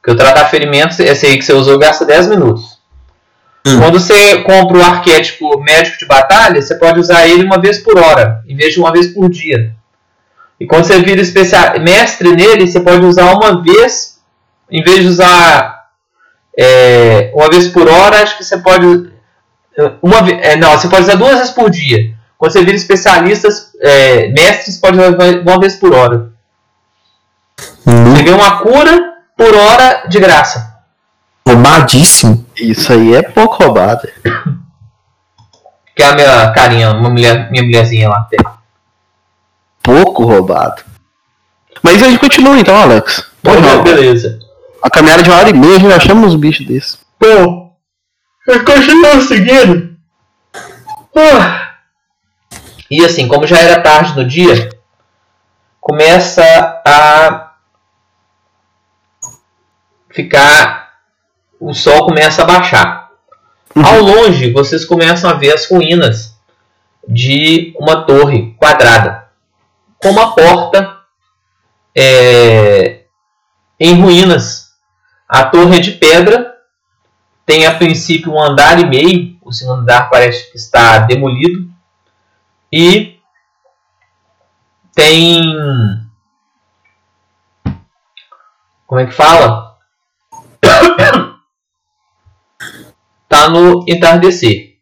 Porque o tratar ferimentos, esse aí que você usou, gasta 10 minutos. Hum. Quando você compra o arquétipo médico de batalha, você pode usar ele uma vez por hora, em vez de uma vez por dia. E quando você vira especial, mestre nele, você pode usar uma vez, em vez de usar é, uma vez por hora, acho que você pode. Uma, ve- é, não, você pode usar duas vezes por dia. Quando você vira especialistas, é, mestres, pode usar uma vez por hora. Hum, Você ganha uma cura por hora de graça. roubadíssimo. Isso aí é pouco roubado. Que é a minha carinha, uma mulher, minha mulherzinha lá. Pouco roubado. Mas a gente continua então, Alex. Pode não. beleza. A caminhada de uma hora e meia, já achamos uns bichos desses. Bom, eu continuo seguindo. Ah. E assim, como já era tarde no dia, começa a ficar. O sol começa a baixar. Ao longe, vocês começam a ver as ruínas de uma torre quadrada, com uma porta é, em ruínas. A torre é de pedra, tem a princípio um andar e meio, o segundo andar parece que está demolido, e tem. Como é que fala? tá no entardecer.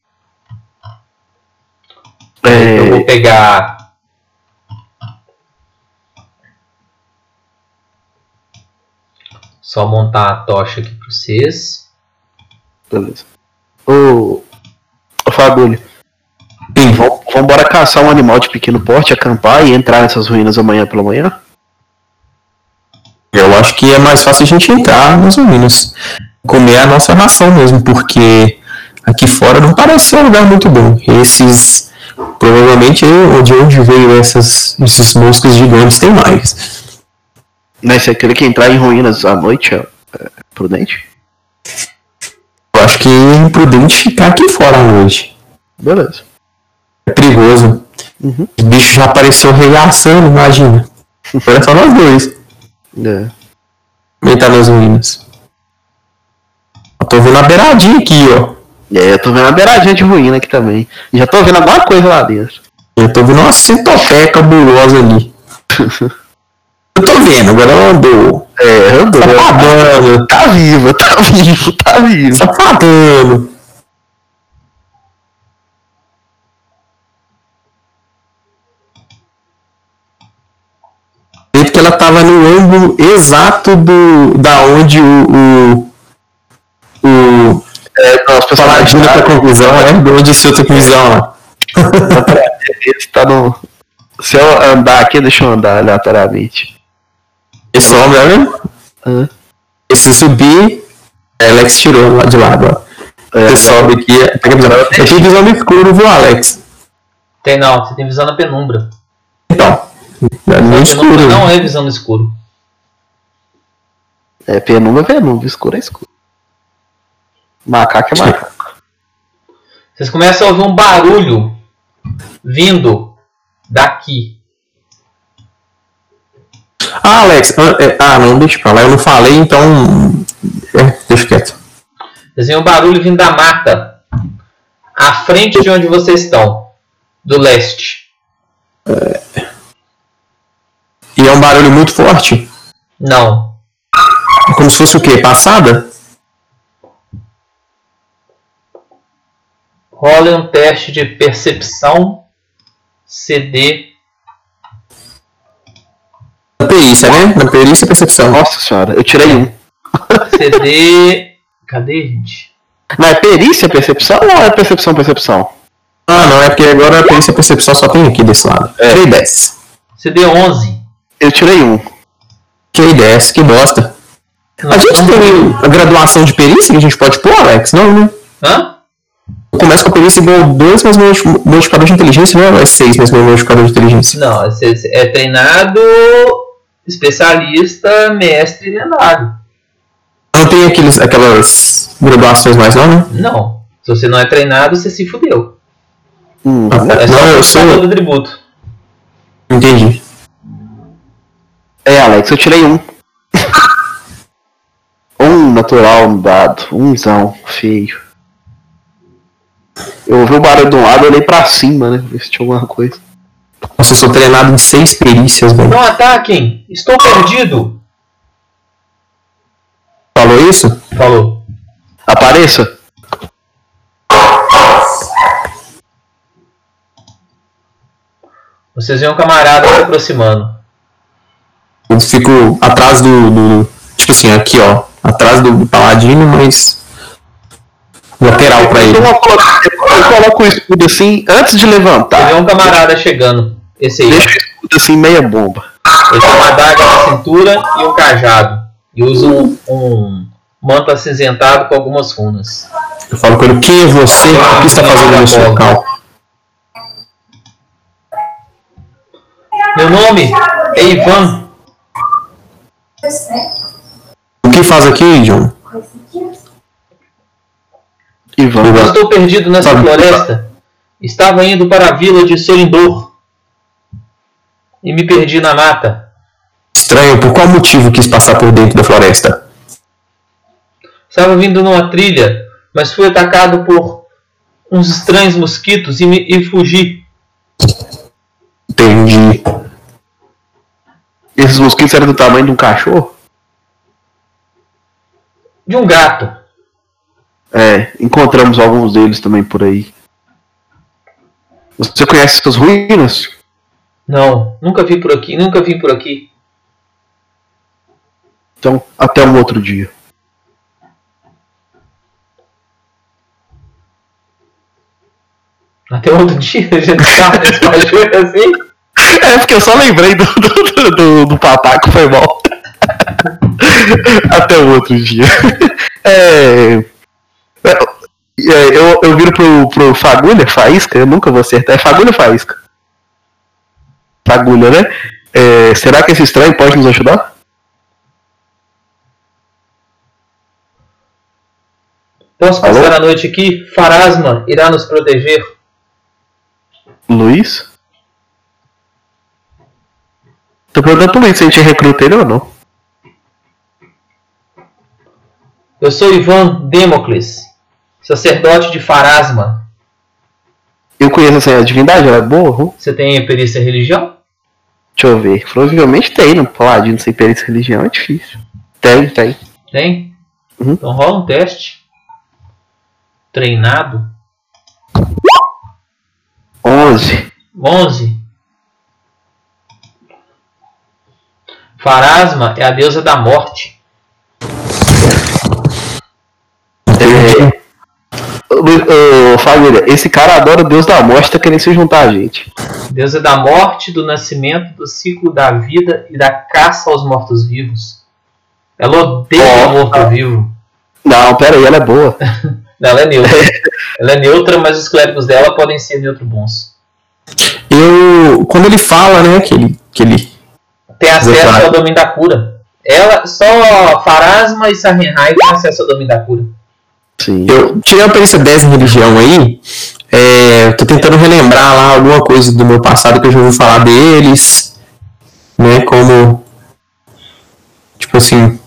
Eu É, vou pegar. Só montar a tocha aqui pra vocês. Beleza. Ô. Ô Fagulho. Sim. Vamos vamos embora caçar um animal de pequeno porte, acampar e entrar nessas ruínas amanhã pela manhã? Eu acho que é mais fácil a gente entrar nas ruínas. Comer a nossa ração mesmo, porque aqui fora não parece ser um lugar muito bom. Esses. Provavelmente de onde veio essas, esses moscas gigantes tem mais. Né, você querer que entrar em ruínas à noite é, é prudente? Eu acho que é imprudente ficar aqui fora à noite. Beleza. É perigoso. Uhum. O bicho já apareceu regaçando, imagina. Olha só nós dois. É. Tá nas ruínas. Tô vendo a beiradinha aqui, ó. Aí eu tô vendo a beiradinha de ruína aqui também. Já tô vendo alguma coisa lá dentro. Eu tô vendo uma centopeia cabulosa ali. Eu tô vendo, agora ela andou. É, andou. Safadano, Tá vivo, tá vivo, tá vivo. safadano. Porque ela tava no ângulo exato do da onde o o, o É, nós Paladino tá com visão, né? De onde esse outro com visão lá. Esse tá no. Se eu andar aqui, deixa eu andar aleatoriamente. Esse homem, tá vendo? Hã? Esse subir, é, Alex tirou lá de lado, ó. É, Você sobe aqui, é, pega a visão. Eu tenho visão no escuro, viu, Alex? Tem não, você tem visão na penumbra. Então, é no escuro. não é visão no escuro. É penumbra, é penumbra, escuro é escuro. Macaco é macaco. Vocês começam a ouvir um barulho vindo daqui. Ah, Alex, ah, é, ah, não, deixa pra lá, eu não falei, então. É, deixa quieto. Vocês veem um barulho vindo da mata. À frente de onde vocês estão. Do leste. E é um barulho muito forte. Não. Como se fosse o quê? Passada? Role um teste de percepção CD. Na perícia, né? Na perícia e percepção. Nossa senhora, eu tirei um. CD. Cadê, gente? Não é perícia, percepção ou é percepção, percepção? Ah, não, é porque agora a perícia percepção só tem aqui desse lado. É. Tirei 10. CD 11. Eu tirei um. Tirei 10, que bosta. A gente tem a graduação de perícia que a gente pode pôr, Alex? Não, né? Hã? Começa com a perícia igual 2 mais meu modificador de inteligência, não é 6 mais meu modificador de inteligência. Não, é treinado especialista, mestre lendário. Não tem aqueles, aquelas graduações mais não, né? Não. Se você não é treinado, você se fudeu. Hum, É só Não, eu sou- do tributo. Entendi. É, Alex, eu tirei um. Um natural no dado. Umzão, feio. Eu ouvi o barulho de um lado, olhei pra cima, né? Ver se tinha alguma coisa. Nossa, eu sou treinado em 6 perícias, velho. Não ataquem! Estou perdido! Falou isso? Falou. Apareça! Vocês veem um camarada se aproximando. Eu fico atrás do, do- Tipo assim, aqui ó. Atrás do paladino, mas. Lateral pra ele. Eu coloco, eu coloco o escudo assim antes de levantar. vê um camarada chegando. Esse aí. Deixa o escudo assim, meia bomba. Ele tem uma adaga na cintura e um cajado. E usa um, um manto acinzentado com algumas runas. Eu falo com ele, quem é você? O que está fazendo nesse local? Meu nome é Ivan. O que faz aqui, John? E Eu estou perdido nessa floresta. Estava indo para a vila de Sorindor. E me perdi na mata. Estranho, por qual motivo quis passar por dentro da floresta? Estava vindo numa trilha, mas fui atacado por uns estranhos mosquitos e, me, e fugi. Entendi. Esses mosquitos eram do tamanho de um cachorro? De um gato. É, encontramos alguns deles também por aí. Você conhece essas ruínas? Não, nunca vi por aqui, nunca vim por aqui. Então, até um outro dia. Até outro dia a gente tá bagulho assim. É, porque eu só lembrei do, do, do, do pataco, foi mal. Até o outro dia. É, é, eu, eu viro pro, pro Fagulha, Faísca, eu nunca vou acertar. É Fagulha ou Faísca? Fagulha, né? É, será que esse estranho pode nos ajudar? Posso Alô? passar a noite aqui? Farasma irá nos proteger. Luiz? Tô perguntando pro Luiz se a gente recruta ele ou não. Eu sou Ivan Democles, sacerdote de Farasma. Eu conheço essa divindade, ela é boa? Você tem perícia em religião? Deixa eu ver. Provavelmente tem, no Paladino sem perícia em religião é difícil. Tem, tem. Tem? Uhum. Então rola um teste. Treinado. 11. 11. Farasma é a deusa da morte. É... Ô, esse cara adora o Deus da morte, tá querendo se juntar a gente. Deusa da morte, do nascimento, do ciclo da vida e da caça aos mortos-vivos. Ela odeia o morto-vivo. Não, pera aí, ela é boa. Ela é neutra. Ela é neutra, mas os clérigos dela podem ser neutro bons. Eu. Quando ele fala, né, que ele. Que ele Tem acesso ao domínio da cura. Ela, só Farasma e Sarenhai têm acesso ao domínio da cura. Sim. Eu tirei a perícia 10 em religião aí. É, tô tentando relembrar lá alguma coisa do meu passado que eu já ouvi falar deles. Né, como. Tipo assim.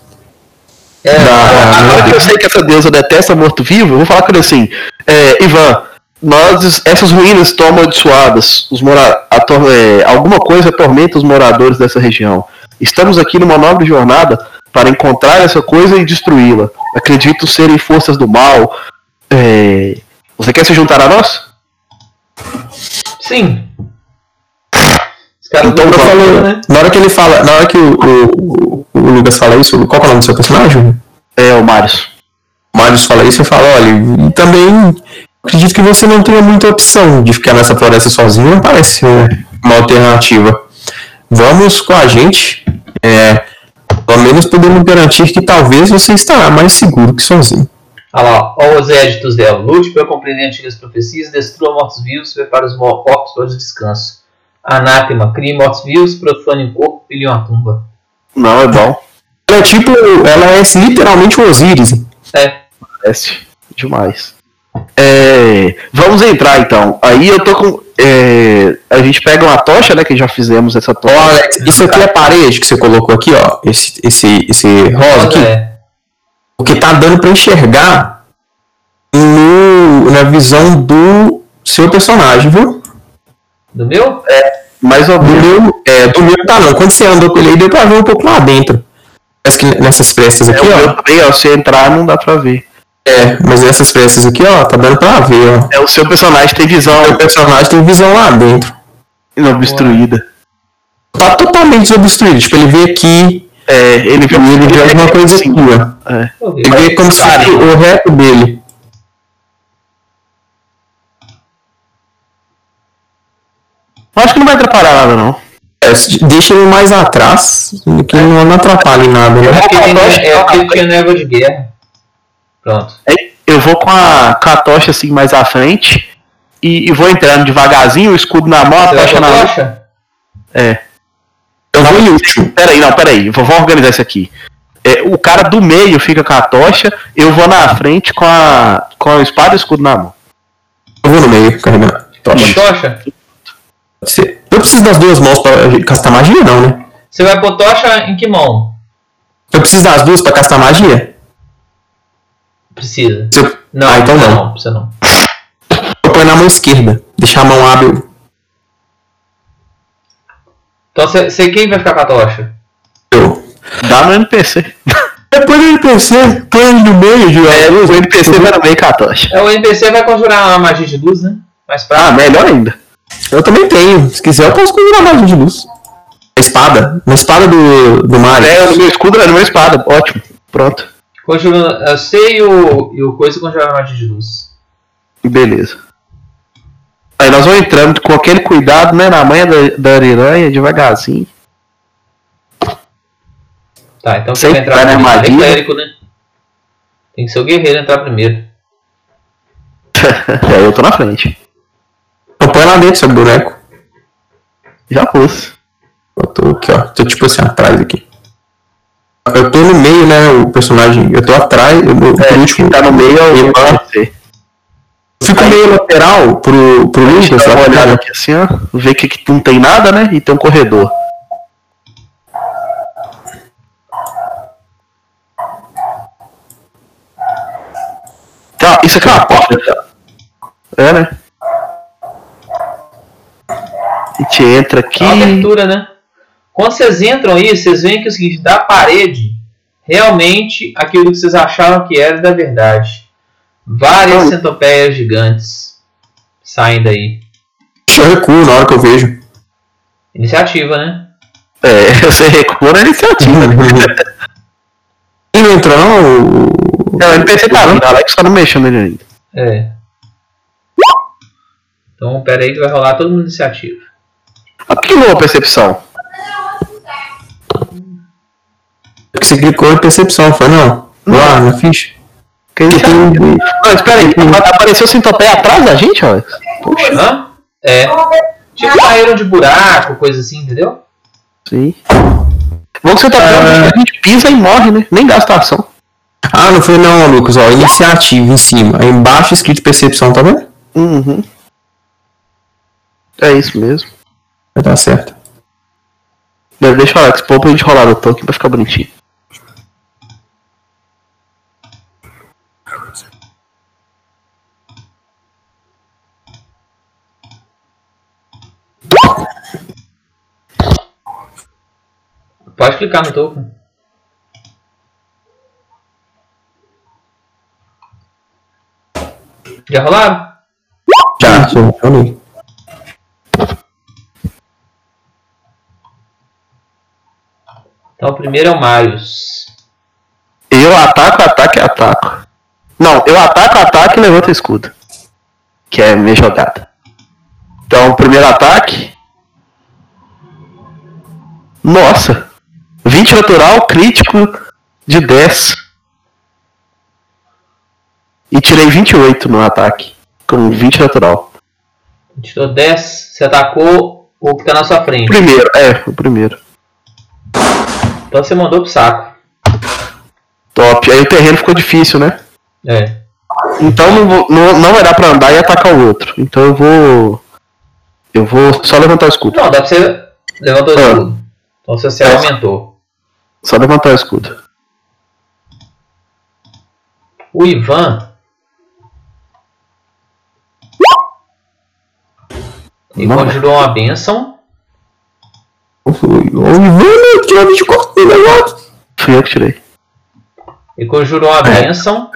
É, Da- Agora que eu sei que essa deusa detesta morto-vivo, eu vou falar com ele assim: é, Ivan, nós, essas ruínas estão amaldiçoadas. Os mora ator- é, alguma coisa atormenta os moradores dessa região. Estamos aqui numa nobre jornada para encontrar essa coisa e destruí-la. Acredito serem forças do mal. É, Você quer se juntar a nós? Sim. Então, falam, falei, né? na hora que ele fala, na hora que o, o, o Lucas fala isso, qual que é o nome do seu personagem? É, o Marius. O Marius fala isso, eu falo, olha, e também acredito que você não tenha muita opção de ficar nessa floresta sozinho, não parece uma alternativa. Vamos com a gente, é, pelo menos podemos garantir que talvez você estará mais seguro que sozinho. Olha lá, olha os éditos dela. Lute para compreender antigas profecias, destrua mortos-vivos, prepara os mor- corpos para o descanso. Anátema, crie mortos-vivos, profane o corpo, pilhe uma tumba. Não, é bom. Ela é tipo, ela é literalmente o Osiris. É, Parece demais. É, vamos entrar então. Aí eu tô com. É, a gente pega uma tocha, né? Que já fizemos essa tocha. Olha, isso aqui é a parede que você colocou aqui, ó. Esse, esse, esse rosa aqui. é. Porque tá dando pra enxergar no, na visão do seu personagem, viu? Do meu? Mais ou Do menos. meu, é, do meu tá não. Quando você andou com ele aí, deu pra ver um pouco lá dentro. Parece que nessas frestas É, aqui, o meu ó. também, ó, se entrar não dá pra ver. É, mas nessas frestas aqui, ó, tá dando pra ver, ó. É o seu personagem tem visão O personagem tem visão lá dentro. obstruída. Tá totalmente desobstruído. Tipo, ele vê aqui É, ele viu ele vê alguma coisa aqui, ó. É. Ele vê como se fosse o reto dele. Acho que não vai atrapalhar nada, não. É, deixa ele mais atrás, que não, não atrapalha em nada, É né? porque, tem, tocha, é ó. porque tinha névoa de guerra. Pronto. Eu vou com a, com a tocha assim mais à frente e, e vou entrando devagarzinho, o escudo na mão, a Você tocha na mão. tocha? É. Eu vou em último. Peraí, não, peraí. Vou, vou organizar isso aqui. É, o cara do meio fica com a tocha, eu vou na frente com a, com a espada e o escudo na mão. Eu vou no meio, carregando. Uma Tocha. tocha? Eu preciso das duas mãos pra castar magia, não, né? Você vai pôr tocha em que mão? Eu preciso das duas pra castar magia? Precisa. Eu... Não, ah, então não. não. Precisa não. Eu ponho na mão esquerda. Deixar a mão hábil. Então você, quem vai ficar com a tocha? Eu. Dá no NPC. Depois do NPC, põe ele no meio de É, o NPC vai no meio com a tocha. É, o NPC vai conjurar uma magia de luz, né? Mais Ah, prático. melhor ainda. Eu também tenho. Se quiser, eu posso conjurar magia de luz. A espada. Uma espada do, do Mario. É, no meu escudo no meu espada. Ótimo. Pronto. Conjurando. Eu sei o, e o coisa conjurar magia de luz. Beleza. Aí nós vamos entrando com aquele cuidado, né? Na manha da, da ariranha, devagarzinho. Tá, então Sei quem vai entrar na? É armadilha. clérigo, né? Tem que ser o guerreiro entrar primeiro. é, eu tô na frente. Então põe lá dentro seu boneco. Já pus. Eu tô aqui, ó. Tô tipo assim, atrás aqui. Eu tô no meio, né? O personagem. Eu tô atrás. Eu, É, por último. tá no meio é o. Eu fico meio lateral pro, pro Lucas, uma tá olhada ligado? aqui assim, ó. Ver que aqui não tem nada, né? E tem um corredor. Tá, isso aqui é uma porta. É, né? A gente entra aqui. É uma abertura, né? Quando vocês entram aí, vocês veem que é o seguinte, da parede, realmente aquilo que vocês achavam que era da verdade. Várias centopeias gigantes saem daí. Eu recuo na hora que eu vejo. Iniciativa, né? É, você recua na iniciativa. né? Ele não entrou, não? o- Não, o NPC tá vindo, Alex só não mexeu nele ainda. É. Então, pera aí que vai rolar todo mundo iniciativa. Ah, por que não a percepção? Porque você clicou em percepção, foi não? Lá na ficha. Que iniciativa? Não, espera aí, apareceu centopeia atrás da gente, Alex? Poxa, Hã? É. Tipo saíram de buraco, coisa assim, entendeu? sim. Bom que você tá vendo, a gente pisa e morre, né? Nem gasta ação. Ah, não foi não, Lucas. Ó, iniciativa em cima. Aí embaixo escrito percepção, tá vendo? Uhum. É isso mesmo. Vai dar certo. Deve deixar o Alex pôr pra gente rolar no token pra ficar bonitinho. Pode clicar no token. Já rolaram? Já, nem. Então o primeiro é o Marius. Eu ataco, ataque, ataco. Não, eu ataco, ataque e levanto o escudo. Que é minha jogada. Então, primeiro ataque. Nossa! 20 natural, crítico de 10. E tirei 28 no ataque. Com 20 natural. Tirou 10, você atacou o que tá na sua frente. Primeiro, é, o primeiro. Então você mandou pro saco. Top. Aí o terreno ficou difícil, né? É. Então não, vou- não, não vai dar pra andar e atacar o outro. Então eu vou. Eu vou só levantar o escudo. Não, dá pra você levantar o Ah. escudo. Então você se É. aumentou. Só levantar o escudo. O Ivan. Ele conjurou uma bênção. Ô, Ivan, tirou 24 do negócio. Fui eu que tirei. Ele conjurou uma É. bênção.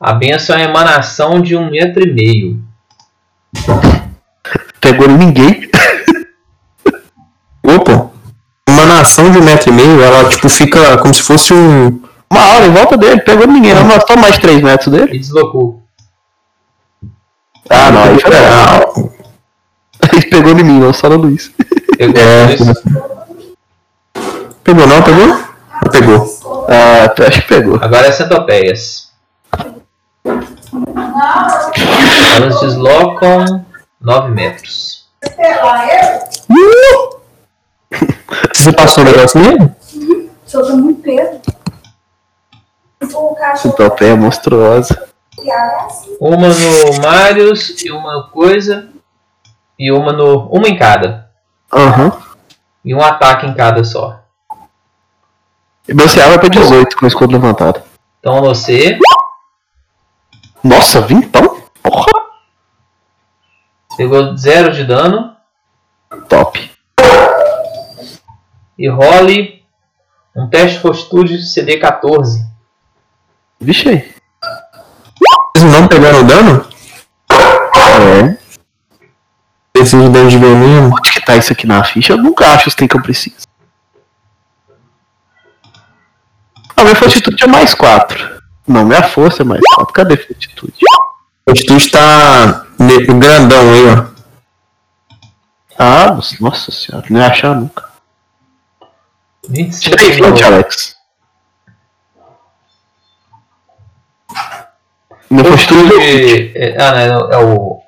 A bênção é a emanação de um metro e meio. Pegou ninguém. Opa. Uma nação de um metro e meio, ela tipo fica como se fosse um. Uma hora em volta dele, pegou ninguém. Não gastou mais 3 metros dele. E deslocou. Ah, não, aí foi É. Ele pegou em mim, não, só no Luiz. Pegou É. Pegou não, pegou? Não pegou. Ah, acho que pegou. Agora é centopeias. Elas deslocam 9 metros. Você passou o negócio nele? Solta muito peso. O cachorro Então, é monstruosa. Uma no Marius e uma no coisa. E uma no. Uma em cada. Aham. E um ataque em cada só. E meu CA vai pra 18 com o escudo levantado. Então você Nossa, vintão? Porra. pegou 0 de dano. Top. E role um teste de fortitude CD 14. Vixe aí. Vocês não pegaram dano? É. Preciso de dano de veneno. Onde que tá isso aqui na ficha? Eu nunca acho os tem que eu preciso. A minha fortitude é mais 4. Não, minha força é mais 4. Cadê a fortitude? A atitude tá grandão aí, ó. Ah, nossa- nossa senhora, não ia achar nunca. 25 Tira aí 20, de Alex. Minha fortitude é 20. Fortitude. é- Ah, não, é o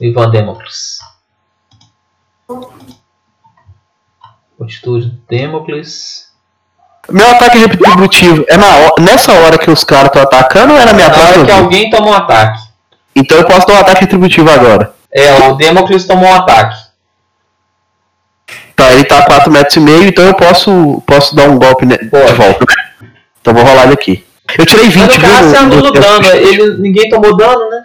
Ivan Democles. Fortitude Democles. Meu ataque retributivo é na hora, nessa hora que os caras estão atacando ou é na minha Na hora próxima que alguém toma um ataque. Então eu posso dar um ataque retributivo agora. É, o Democles tomou um ataque. Tá, ele tá a 4 metros e meio, então eu posso, posso dar um golpe ne- de volta, né? Então vou rolar ele aqui. Eu tirei 20, Mas anula o no- dano. Ele, ninguém tomou dano, né?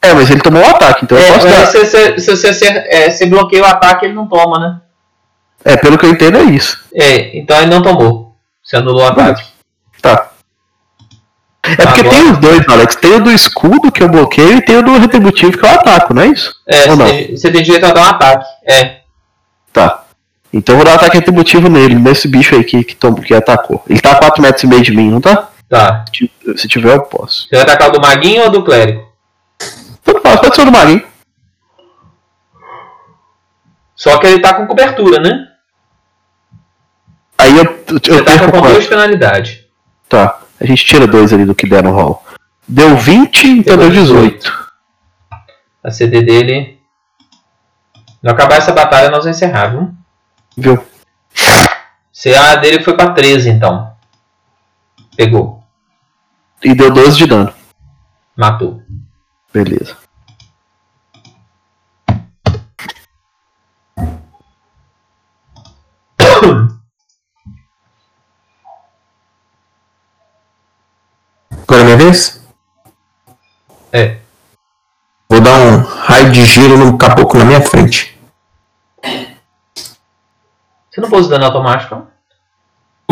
É, mas ele tomou um ataque, então eu É, posso mas dar. se você se, você- se, é, se bloqueia o ataque, ele não toma, né? É, pelo que eu entendo é isso. É, então ele não tomou. Você anulou o ataque. Tá. É porque Agora- tem os dois, Alex. Tem o do escudo que eu bloqueio e tem o do retributivo que eu ataco, não é isso? É, tem, você tem direito a dar um ataque. É. Então eu vou dar um ataque retributivo nele, nesse bicho aí que, que, que atacou. Ele tá a 4 metros e meio de mim, não tá? Tá. Se tiver, eu posso. Você vai atacar o do maguinho ou do clérigo? Tudo fácil, pode ser o do Maguinho. Só que ele tá com cobertura, né? Aí eu, eu, Você tá com duas penalidades. Tá. A gente tira dois ali do que der no roll. Deu 20, então deu 18. A CD dele. Não acabar essa batalha, nós vamos encerrar, viu? Viu? CA dele foi pra 13, então. Pegou. E deu 12 de dano. Matou. Beleza. Agora é minha vez? É. Vou dar um raio de gelo no caboclo na minha frente. Você não pôs o dano automático?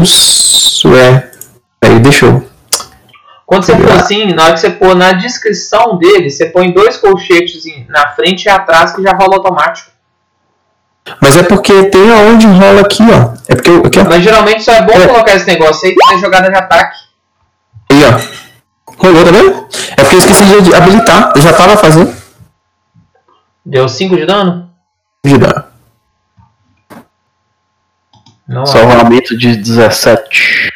Isso é. Aí, deixa eu. Quando você for assim, na hora que você pôr na descrição dele, você põe dois colchetes na frente e atrás que já rola automático. Mas é porque tem aonde rola aqui, ó. É porque aqui, ó. Mas geralmente só é bom É. colocar esse negócio aí que é jogada de ataque. Aí, ó. Rolou, tá vendo? É porque eu esqueci de habilitar. Eu já tava fazendo. Deu 5 de dano? De dar. Não, Salvamento de 17.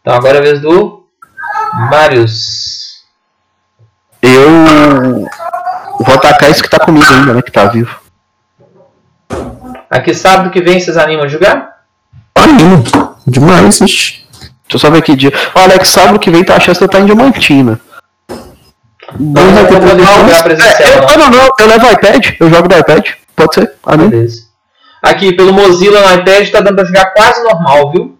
Então agora é a vez do Marius. Eu vou atacar esse que tá comigo ainda, né? Que tá vivo. Aqui sábado que vem vocês animam a jogar? Animo. Demais, ixi. Deixa eu só ver que dia. Ó, Alex, sábado que vem tá a chance de eu estar em Diamantina. Não, não. É, eu, não. não, não, eu levo iPad, eu jogo do iPad. Pode ser? Ah, não? Beleza. Aqui, pelo Mozilla no iPad, tá dando pra jogar quase normal, viu?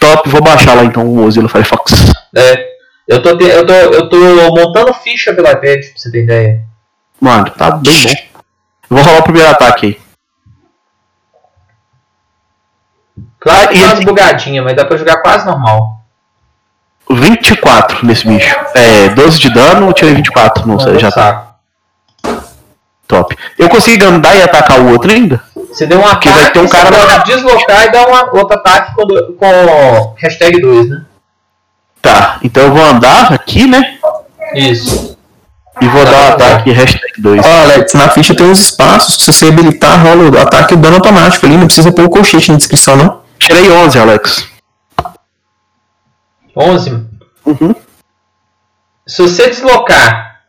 Top, vou baixar lá então o Mozilla Firefox. É, eu, tô te- eu, tô, eu tô montando ficha pelo iPad, pra você ter ideia. Mano, tá bem bom. Eu vou rolar o primeiro ataque aí. Claro que E dá umas esse- bugadinhas, mas dá pra jogar quase normal. 24 nesse bicho. É, 12 de dano, eu tirei 24. Não sei, já tá top. Eu consegui andar e atacar o outro ainda? Você deu um ataque, Porque vai ter um você cara pode lá. deslocar e dar um outro ataque com, com hashtag 2, né? Tá, então eu vou andar aqui, né? Isso. E vou Tá dar um bom. ataque hashtag 2. Ó, Alex, na ficha tem uns espaços. Se você habilitar, rola o ataque e o dano automático ali. Não precisa pôr o colchete na descrição, não. Tirei 11, Alex. 11. Uhum. Se você deslocar.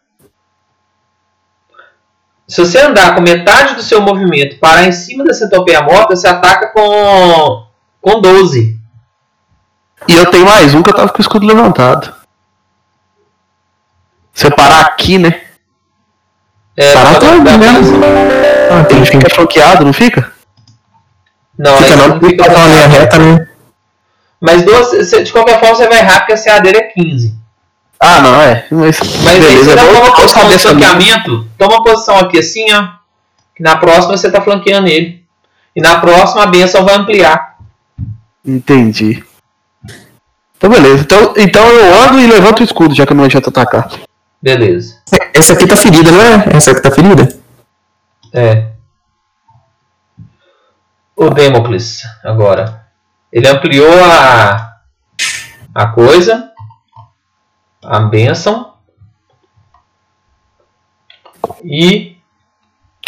Se você andar com metade do seu movimento parar em cima da centopeia morta, você ataca com. com 12. E eu tenho mais um que eu tava com o escudo levantado. Se eu parar aqui, né? É, Parar dar né? mais- Ah, Ele entendi. fica flanqueado, não fica? Não, Fica não, não fica tá uma linha reta, né? Mas 12, você- de qualquer forma você vai errar porque a CA dele é 15. Ah, não, é. Mas, Mas aí beleza, você vou- uma eu vou posição de flanqueamento, toma uma posição aqui assim, ó. Que na próxima você tá flanqueando ele. E na próxima a benção vai ampliar. Entendi. Então beleza. Então, então eu ando e levanto o escudo, já que eu não adianta atacar. Beleza. Essa aqui tá ferida, não é? Essa aqui tá ferida? É. O Democles, agora. Ele ampliou a, a coisa. A benção. E.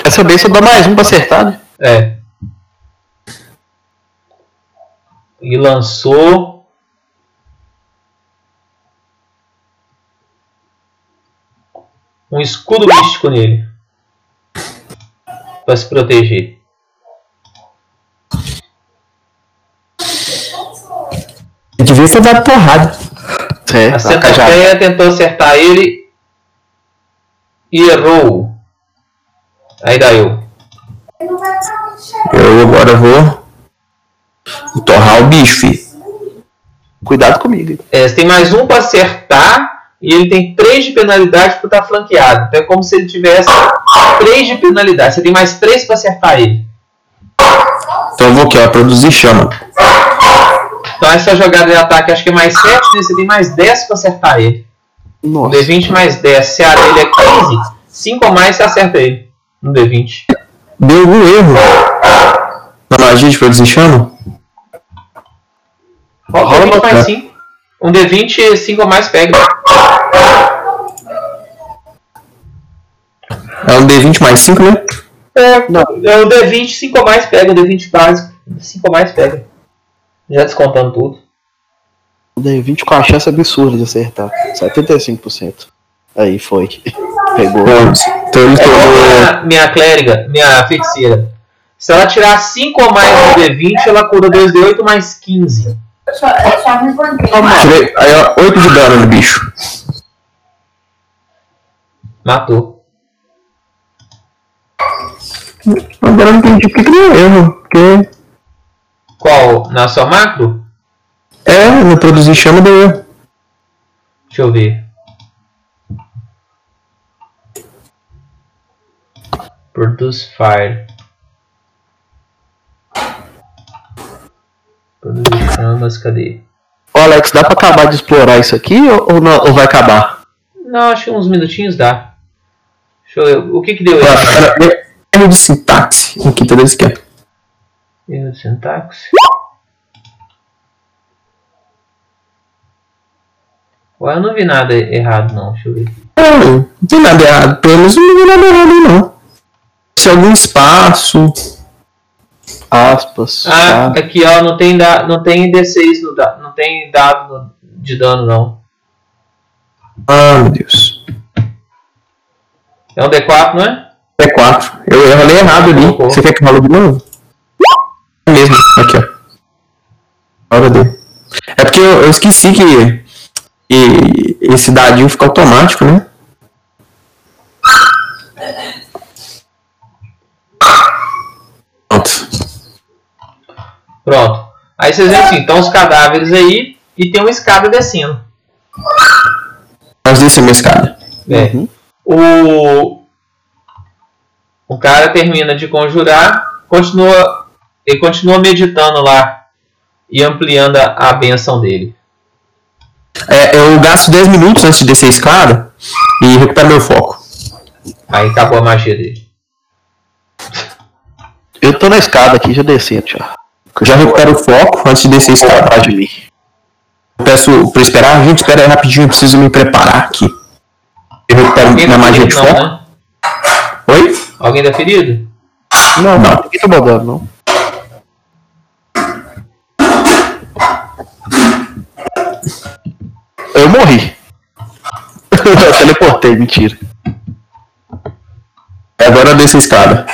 Essa bênção dá mais um pra acertar, né? É. E lançou. Um escudo místico nele. Pra se proteger. Devia ter dado porrada. É, A centopeia tentou acertar ele e errou. Aí dá eu. Eu agora vou torrar o bicho, filho. Cuidado comigo. É, você tem mais um para acertar e ele tem 3 de penalidade por estar flanqueado. Então é como se ele tivesse 3 de penalidade. Você tem mais 3 para acertar ele. Então eu vou aqui, ó, produzir chama. Então essa jogada de ataque acho que é mais 7, né? Você tem mais 10 para acertar ele. No Nossa. D20 mais 10. Se a dele é 15, 5 ou mais você acerta ele. No D20. Deu algum erro na magia de produzir chama? Qual Rola D20 uma mais cara. 5? Um D20, 5 ou mais pega. É um D20 mais 5, né? É, não. é o D20, 5 ou mais pega. O D20 básico, 5 ou mais pega. Já descontando tudo. Dei 20 com a chance absurda de acertar. 75%. Aí foi. Pegou. Então É minha, minha clériga, minha feiticeira. Se ela tirar 5 ou mais no D20, ela cura 2D8 mais 15. Só, é só me encontrei. Tirei, aí, ó, 8 de dano no bicho. Matou. Agora eu não entendi por que que deu erro. Porque. Qual? Na sua macro? É, no produzir chama deu erro. Deixa eu ver. Produce fire. Produzir chamas, cadê? Ô Alex, dá pra acabar de explorar isso aqui ou, ou não, ou vai acabar? Não, acho que uns minutinhos dá. Deixa eu ver. O que que deu era Erro de sintaxe. Aqui, tá desse aqui. Erro de sintaxe. Ué, eu não vi nada errado não, deixa eu ver. Não, não tem nada errado. Pelo menos não tem nada errado não. Se algum espaço. Aspas. Ah, tá. aqui ó, não tem, da, não tem D6 no da, não tem dado no- de dano não. Ah, meu Deus. É um D4, não é? É 4. Eu, eu rolei errado ali. Colocou. Você quer que eu role de novo? É mesmo. Aqui, ó. Hora dele. É porque eu, eu esqueci que, que esse dadinho fica automático, né? Pronto. Pronto. Aí vocês veem assim, estão os cadáveres aí e tem uma escada descendo. Nós descemos a escada. É. Uhum. O, o cara termina de conjurar, continua, ele continua meditando lá e ampliando a, a benção dele. É, eu gasto 10 minutos antes de descer a escada e recupero meu foco. Aí acabou a magia dele. Eu tô na escada aqui, já descendo já. Eu já recupero o foco antes de descer a escada. Atrás de mim. Eu peço pra esperar. Gente, espera aí rapidinho, eu preciso me preparar aqui. Eu recupero Alguém minha tá magia de ferido? foco. Não, né? Oi? Alguém tá ferido? Não, Não. não. Ninguém tá mandando, não. Morri. eu teleportei, mentira. Agora eu desço a escada.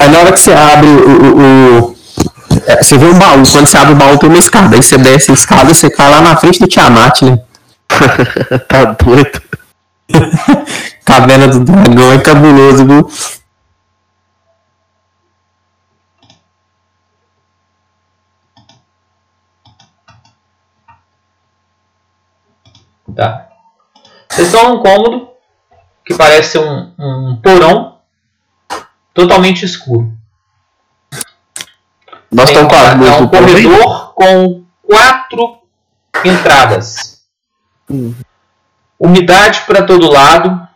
Aí na hora que você abre o. o- o- é, você vê um baú, quando você abre o baú tem uma escada. Aí você desce a escada, você cai lá na frente do Tiamat, né? tá doido. Caverna do dragão é cabuloso, viu? Tá. Vocês estão num cômodo que parece um, um porão totalmente escuro. Nós estamos com luzes é um aí? corredor com quatro entradas. Hum. Umidade para todo lado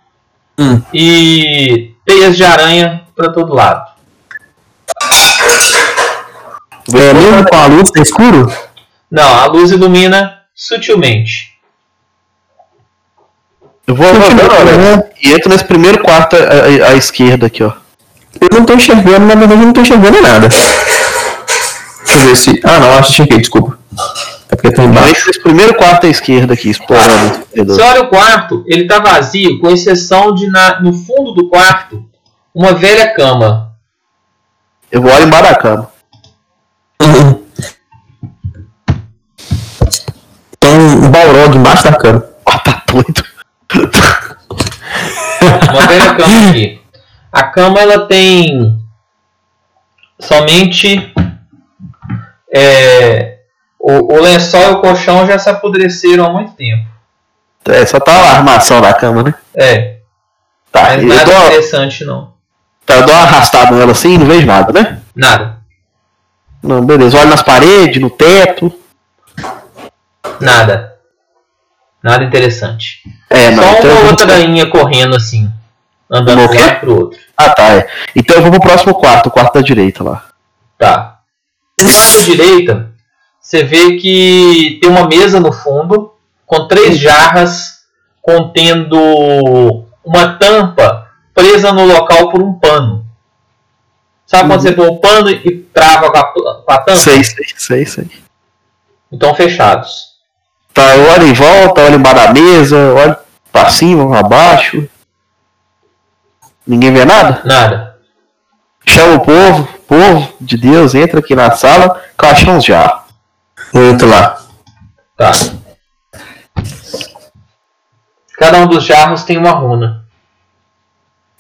Hum. e teias de aranha para todo lado. É, mesmo com a luz tá escuro? Não, a luz ilumina sutilmente. Eu vou olha, e entro nesse primeiro quarto à, à- à esquerda aqui, ó. Eu não tô enxergando, na verdade eu não tô enxergando nada. Deixa eu ver se. Ah não, acho que enxerguei, desculpa. É porque tá Eu embaixo. entro nesse primeiro quarto à esquerda aqui, explorando. Você olha o quarto, ele tá vazio, com exceção de na- no fundo do quarto uma velha cama. Eu vou olhar embaixo da cama. Tem um balrog embaixo da cama. Ó, tá doido. Uma velha cama aqui. A cama ela tem somente é, o, o lençol e o colchão já se apodreceram há muito tempo. É, só tá a armação da cama, né? É, Tá, mas nada dou, interessante não. tá, eu dou uma arrastada nela assim e não vejo nada, né? Nada, Não, beleza. Olho nas paredes, no teto. nada. Nada interessante. É, não. Só então uma vou- outra rainha correndo assim, andando de um quê? lado pro outro. Ah, tá, é. Então eu vou pro próximo quarto, o quarto da direita lá. Tá. Do lado da direita, você vê que tem uma mesa no fundo com três jarras contendo uma tampa presa no local por um pano. Sabe quando você põe o pano e trava com a, com a tampa? Sei, sei, sei, sei. Então fechados. Tá, eu olho em volta, olho embaixo da mesa, olho pra cima, pra baixo. Ninguém vê nada? Nada. Chama o povo, povo de Deus, entra aqui na sala, uns jarros. Muito lá. Tá. Cada um dos jarros tem uma runa.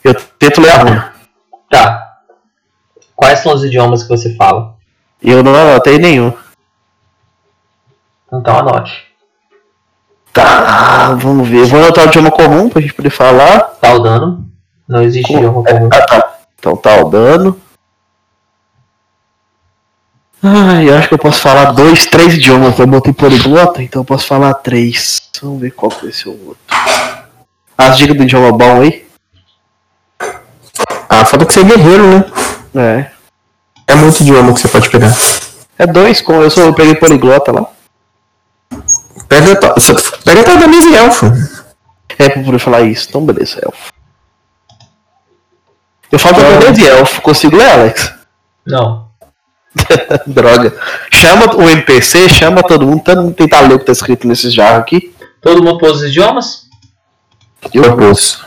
Eu tento ler a runa. Tá. Quais são os idiomas que você fala? Eu não anotei nenhum. Então anote. Tá, vamos ver. Vou anotar o idioma comum pra gente poder falar. Tá o dano. Não existe idioma comum. Ah, tá. Então tá o dano. Ai, eu acho que eu posso falar dois, três idiomas. Eu botei poliglota, então eu posso falar três. Vamos ver qual que vai ser o outro. As dicas do idioma bom aí? Ah, falta que você é guerreiro, né? É. É muito idioma que você pode pegar. É dois, como eu sou, eu peguei poliglota lá. Pega, to- só- pega toda a mesa e elfo. É pra poder falar isso. Então beleza, elfo. Eu falo japonês e elfo. Consigo ler, Alex? Não. Droga. Chama o NPC, chama todo mundo, todo mundo tentar ler o que tá escrito nesses jarros aqui. Todo mundo pôs os idiomas? Eu pus.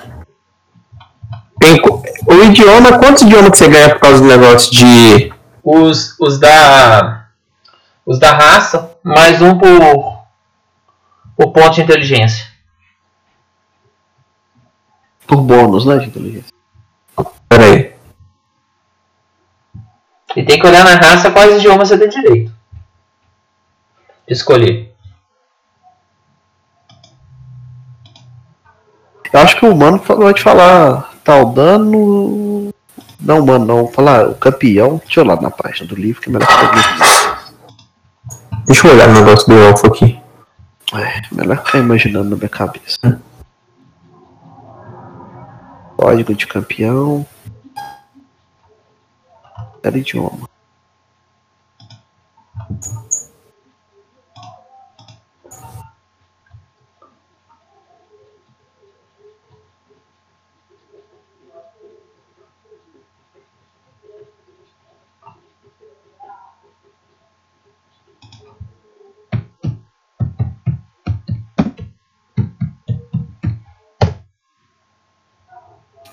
Tem o idioma, quantos idiomas que você ganha por causa do negócio de. Os, os da. Os da raça, mais um por. Por ponto de inteligência. Por bônus, né, de inteligência. Pera aí. E tem que olhar na raça quais idiomas você tem direito. De escolher. Eu acho que o humano vai te falar tal dano. Não, humano, não. Falar o campeão. Deixa eu olhar na página do livro que é melhor ficar imaginando. Deixa eu olhar o negócio do elfo aqui. É, melhor ficar imaginando na minha cabeça. Código de campeão. Era idioma.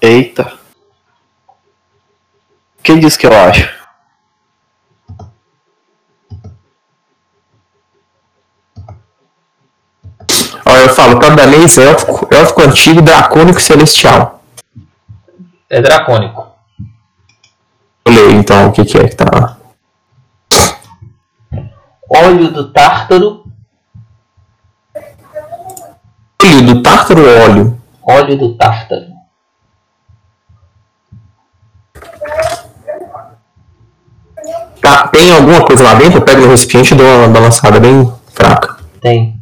Eita. Quem disse que eu acho? Ó, eu falo caudanês, élfico, élfico antigo, dracônico e celestial. É dracônico. Eu leio então o que, que é que tá lá. Óleo do tártaro. Óleo do tártaro ou óleo? Óleo do tártaro. Alguma coisa lá dentro? Eu pego no recipiente e dou uma balançada bem fraca. Tem.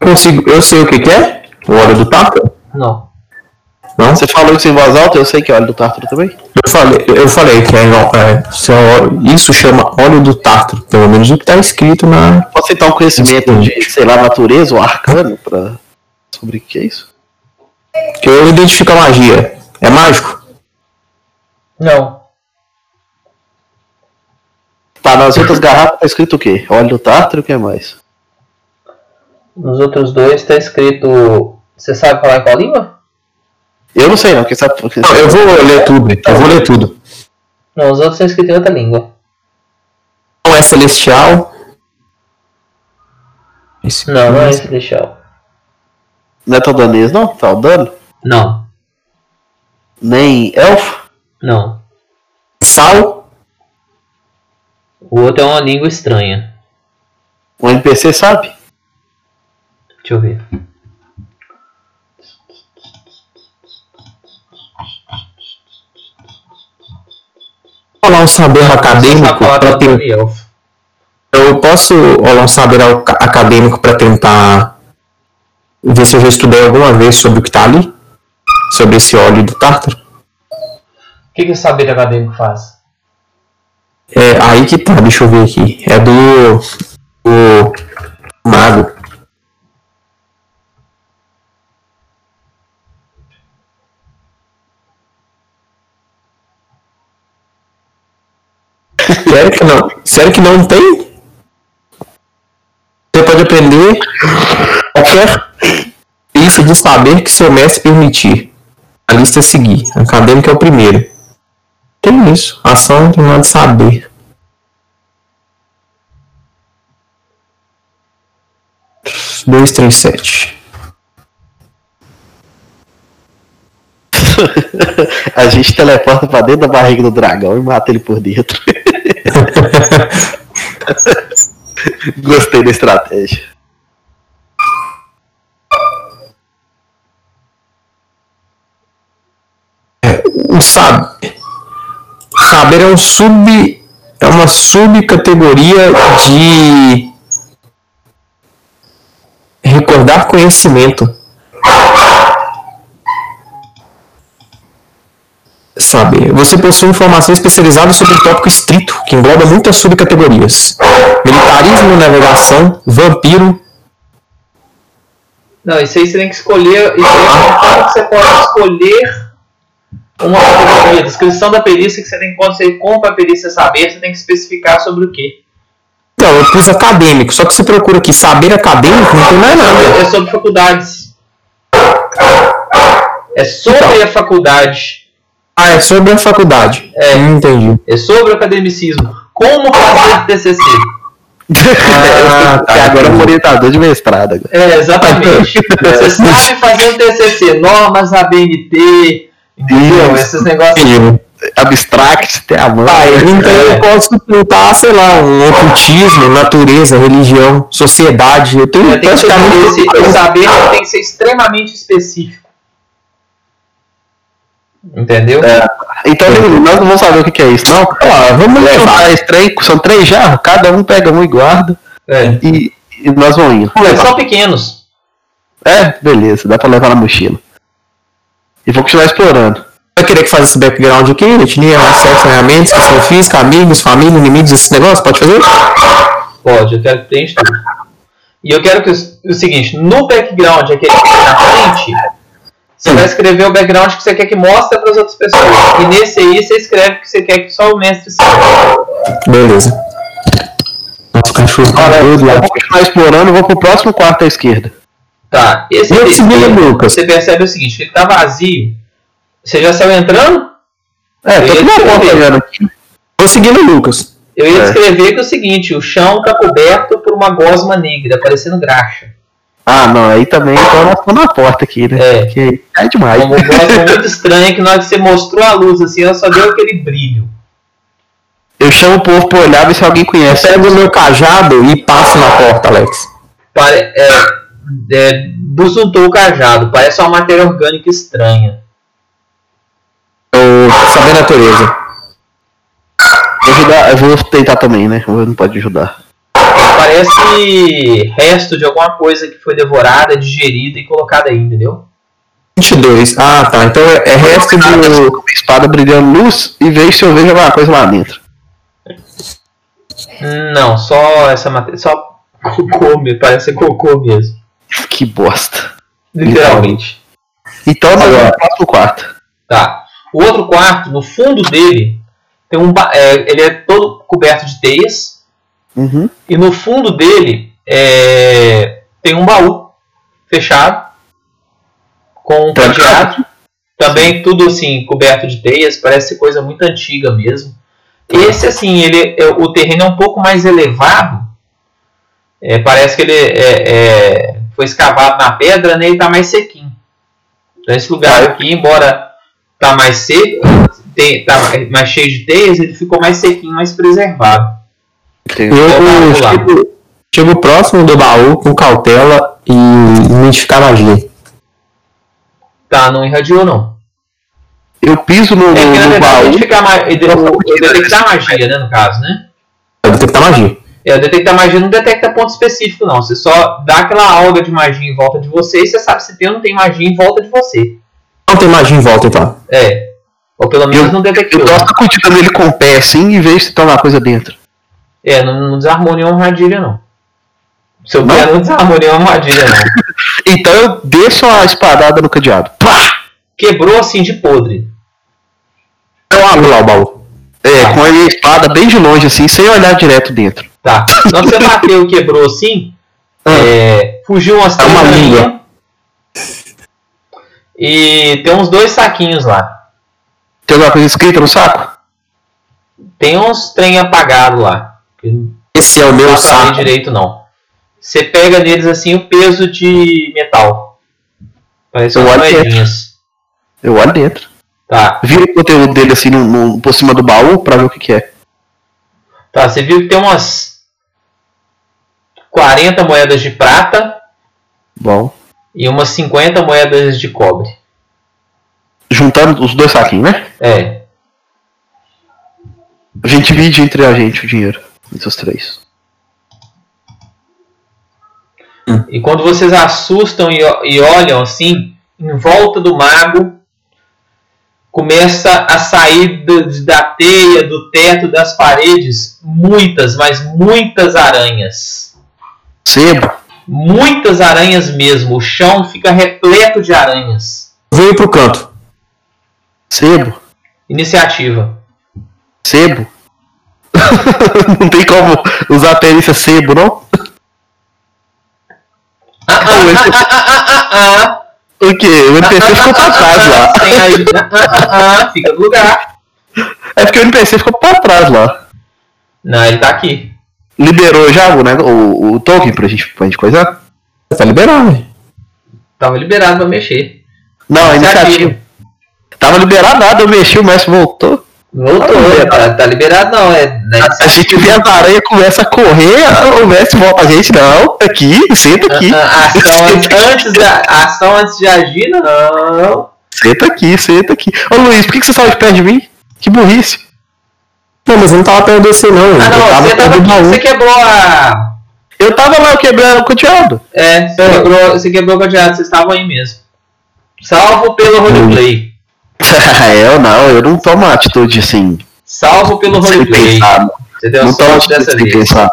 Eu consigo. Eu sei o que, que é? O óleo do tártaro? Não. Não? Você falou isso em voz alta, eu sei que é óleo do tártaro também. Eu falei, eu falei que é, é, é isso chama óleo do tártaro, pelo menos o que está escrito na. Posso citar um conhecimento de, sei lá, natureza ou arcano pra... sobre o que é isso? Que eu identifico a magia. É mágico? Não. Tá, nas outras garrafas tá escrito o quê? Óleo do tártaro, o que é mais? Nos outros dois tá escrito. Você sabe falar em qual língua? Eu não sei não, quem sabe... Quem Não, sabe- eu vou ler tudo. Eu vou ler tudo. Não, os outros tá escrito em outra língua. Não é celestial. Esse Não, não é celestial. Não é taldanês não? Taldano? Não. Nem elfo? Não. Sal. O outro é uma língua estranha. Um NPC sabe? Deixa eu ver. Rolar um saber sabe acadêmico para elfo. Eu posso rolar um saber aca- acadêmico para tentar ver se eu já estudei alguma vez sobre o que tá ali? Sobre esse óleo do tártaro? O que, que o saber acadêmico faz? É aí que tá, deixa eu ver aqui. É do. do mago. Sério que não? Sério que não tem? Você pode aprender qualquer lista de saber que seu mestre permitir. A lista a seguir. Acadêmico é o primeiro. Tem isso. Ação de modo de saber. Dois, três, sete. A gente teleporta pra dentro da barriga do dragão e mata ele por dentro. Gostei da estratégia. O saber. Saber é um sub. É uma subcategoria de. Recordar conhecimento. Saber. Você possui informação especializada sobre um tópico estrito, que engloba muitas subcategorias: militarismo, navegação, vampiro. Não, isso aí você tem que escolher. Isso aí é conforme que você pode escolher uma. Descrição da perícia que você tem quando você compra a perícia saber, você tem que especificar sobre o quê. Não, eu pus acadêmico, só que você procura aqui saber acadêmico, não tem mais nada. É sobre faculdades. É sobre a faculdade. Ah, é sobre a faculdade. É. Hum, entendi. É sobre o academicismo. Como fazer TCC. Ah, Porque agora é um orientador de mestrado. É, exatamente. Você sabe fazer um TCC, normas ABNT, entendeu? Esses negócios. Abstract, tem a mão. Ah, então eu posso tentar, sei lá, um ocultismo, natureza, religião, sociedade. Eu tenho É, ser, praticamente esse, saber tem que ser extremamente específico. Entendeu? Então nós não vamos saber o que é isso, não. Ah, vamos levar. levar esse trem, são três jarros, cada um pega um e guarda. É. E, e nós vamos indo. Eles são pequenos. É, beleza, dá pra levar na mochila. E vou continuar explorando. Vai querer que faça esse background aqui? Etnia, sexo, ferramentas, questão física, amigos, família, inimigos, esses negócios? Pode fazer? Pode, eu quero que tenha tudo. E eu quero que o, o seguinte, no background aquele que tem na frente, você vai escrever o background que você quer que mostre para as outras pessoas. E nesse aí você escreve que você quer que só o mestre saiba. Beleza. Nossa, o cachorro tá Olha, doido eu lá. vou continuar explorando, vou pro próximo quarto à esquerda. Tá, esse Eu Lucas. você percebe o seguinte, que ele tá vazio. Você já saiu entrando? É, tô Eu com ia uma porta aqui. Vou seguindo o Lucas. Eu ia É. descrever que é o seguinte, o chão tá coberto por uma gosma negra, parecendo graxa. Ah, não, aí também, então nós estamos na porta aqui, né? É. Que é demais. Uma gosma muito estranha que na hora que você mostrou a luz assim, ela só deu aquele brilho. Eu chamo o povo pra olhar ver se alguém Eu conhece. pego o meu cajado e passo na porta, Alex. Pare é, é, busuntou o cajado, parece uma matéria orgânica estranha. Eu saber a natureza. Vou ajudar, eu vou tentar também, né? Eu não pode ajudar. Parece resto de alguma coisa que foi devorada, digerida e colocada aí, entendeu? 22. Ah, tá. Então é é resto Com do. a espada brilhando luz e vejo se eu vejo alguma coisa lá dentro. Não, só essa matéria. Só cocô, parece cocô mesmo. Que bosta. Literalmente. Então nós Agora. pro quarto. Tá. O outro quarto, no fundo dele, tem um. ba- é, ele é todo coberto de teias. Uhum. E no fundo dele é, tem um baú fechado com um cadeado. Também tudo assim coberto de teias, parece coisa muito antiga mesmo. Esse assim, ele, é- o terreno é um pouco mais elevado. É, parece que ele é, é, foi escavado na pedra, né? E está mais sequinho. Então esse lugar aqui, embora tá mais seco, tem, tá mais- cheio de teias, ele ficou mais sequinho, mais preservado. Eu chego, chego próximo do baú com cautela e identificar magia. Tá, não irradiou não. Eu piso no, É que na no verdade baú. identificar ma- detectar magia, né, no caso, né? Eu detectar magia. É, detectar magia não detecta ponto específico, não. Você só dá aquela alga de magia em volta de você e você sabe se tem ou não tem magia em volta de você. Não tem magia em volta, então. É. Ou pelo menos não detectou. Eu dou uma sacudida nele com o pé assim e vejo se tem alguma coisa dentro. É, não, não desarmou nenhuma armadilha, não. Seu Não? pé não desarmou nenhuma armadilha, não. Então eu desço a espadada no cadeado. Pá! Quebrou assim de podre. Eu abro lá o baú. É, com a minha espada bem de longe, assim, sem olhar direto dentro. Tá. Quando você bateu e quebrou assim, Ah. é, fugiu umas É uma três aranhas. E tem uns dois saquinhos lá. Tem alguma coisa escrita no saco? Tem uns trem apagado lá. Esse é o meu saco. direito, não. Você pega neles assim o peso de metal. Parece Eu umas moedinhas. Eu olho dentro. Tá. Viro o conteúdo dele assim no, no- por cima do baú pra ver o que, que é. Tá, você viu que tem umas 40 moedas de prata Bom. e umas 50 moedas de cobre. Juntando os dois saquinhos, né? É. A gente divide entre a gente o dinheiro. Entre os três. E quando vocês assustam e, e olham assim, em volta do mago, começa a sair do- da teia, do teto, das paredes, muitas, mas muitas aranhas. Sebo. Muitas aranhas mesmo. O chão fica repleto de aranhas. Veio pro canto. Sebo. Iniciativa. Sebo. não tem como usar a perícia sebo, não? Ah, ah, ah, ah, ah, ah, ah. O quê? O NPC ficou pra trás lá. Ah, ah, ah, fica no lugar. É porque o NPC ficou pra trás lá. Não, ele tá aqui. Liberou já o, né, o, o token pra gente, pra gente coisar? Tá liberado, velho. Tava liberado pra mexer. Não, a iniciativa. Tava liberado nada, eu mexi, o mestre voltou. Voltou, tá, tá liberado não. É, né, A gente vê as aranhas, começa a correr, o mestre volta a gente, não, aqui, senta aqui. a- a ação antes, antes da, a ação antes de agir, não. Senta aqui, senta aqui. Ô Luiz, por que que você saiu de perto de mim? Que burrice. Não, mas eu não tava perto de você, não. Ah, eu não, tava você tava você quebrou a. Eu tava lá quebrando o cadeado. É, você, Quebrou, você quebrou o cadeado, vocês estavam aí mesmo. Salvo pelo roleplay. eu não, eu não tomo uma atitude assim, Salvo pelo roleplay. pensar. Você deu Não tomo sorte atitude dessa vez. pensar.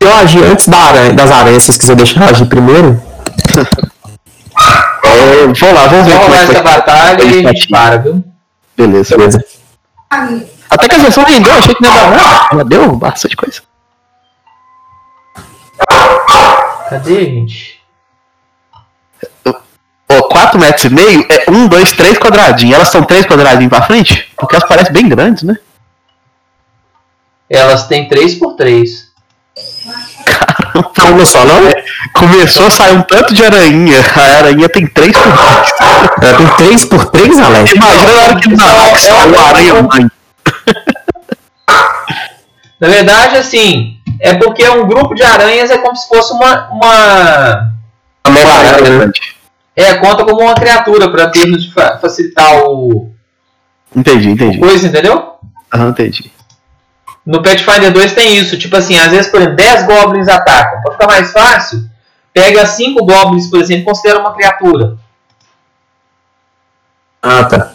Eu agi antes da aranha, das aranhas, se vocês quiserem deixar eu agir primeiro. É, vou lá, vamos ver Vamos é que essa batalha e a gente para, viu? Beleza. Beleza. Até que a sessão rendeu, achei que não ia dar nada. Já deu bastante coisa. Cadê, gente? Ó, 4 metros e meio é 1, 2, 3 quadradinhos. Elas são 3 quadradinhos pra frente? Porque elas parecem bem grandes, né? Elas têm 3x3. Não, uma só, não? Começou a sair um tanto de aranha. A aranha tem 3 por 3. Ela tem 3 por 3, Alex? Imagina na hora que o Alex saiu a aranha mãe. Na verdade, assim, é porque um grupo de aranhas é como se fosse uma. Uma, uma aranha. Né? É, conta como uma criatura pra termos de facilitar o. Entendi, entendi. Coisa, entendeu? Ah, entendi. No Pathfinder 2 tem isso, tipo assim, às vezes, por exemplo, 10 goblins atacam. Pra ficar mais fácil, Pega cinco goblins, por exemplo, considera uma criatura. Ah, tá.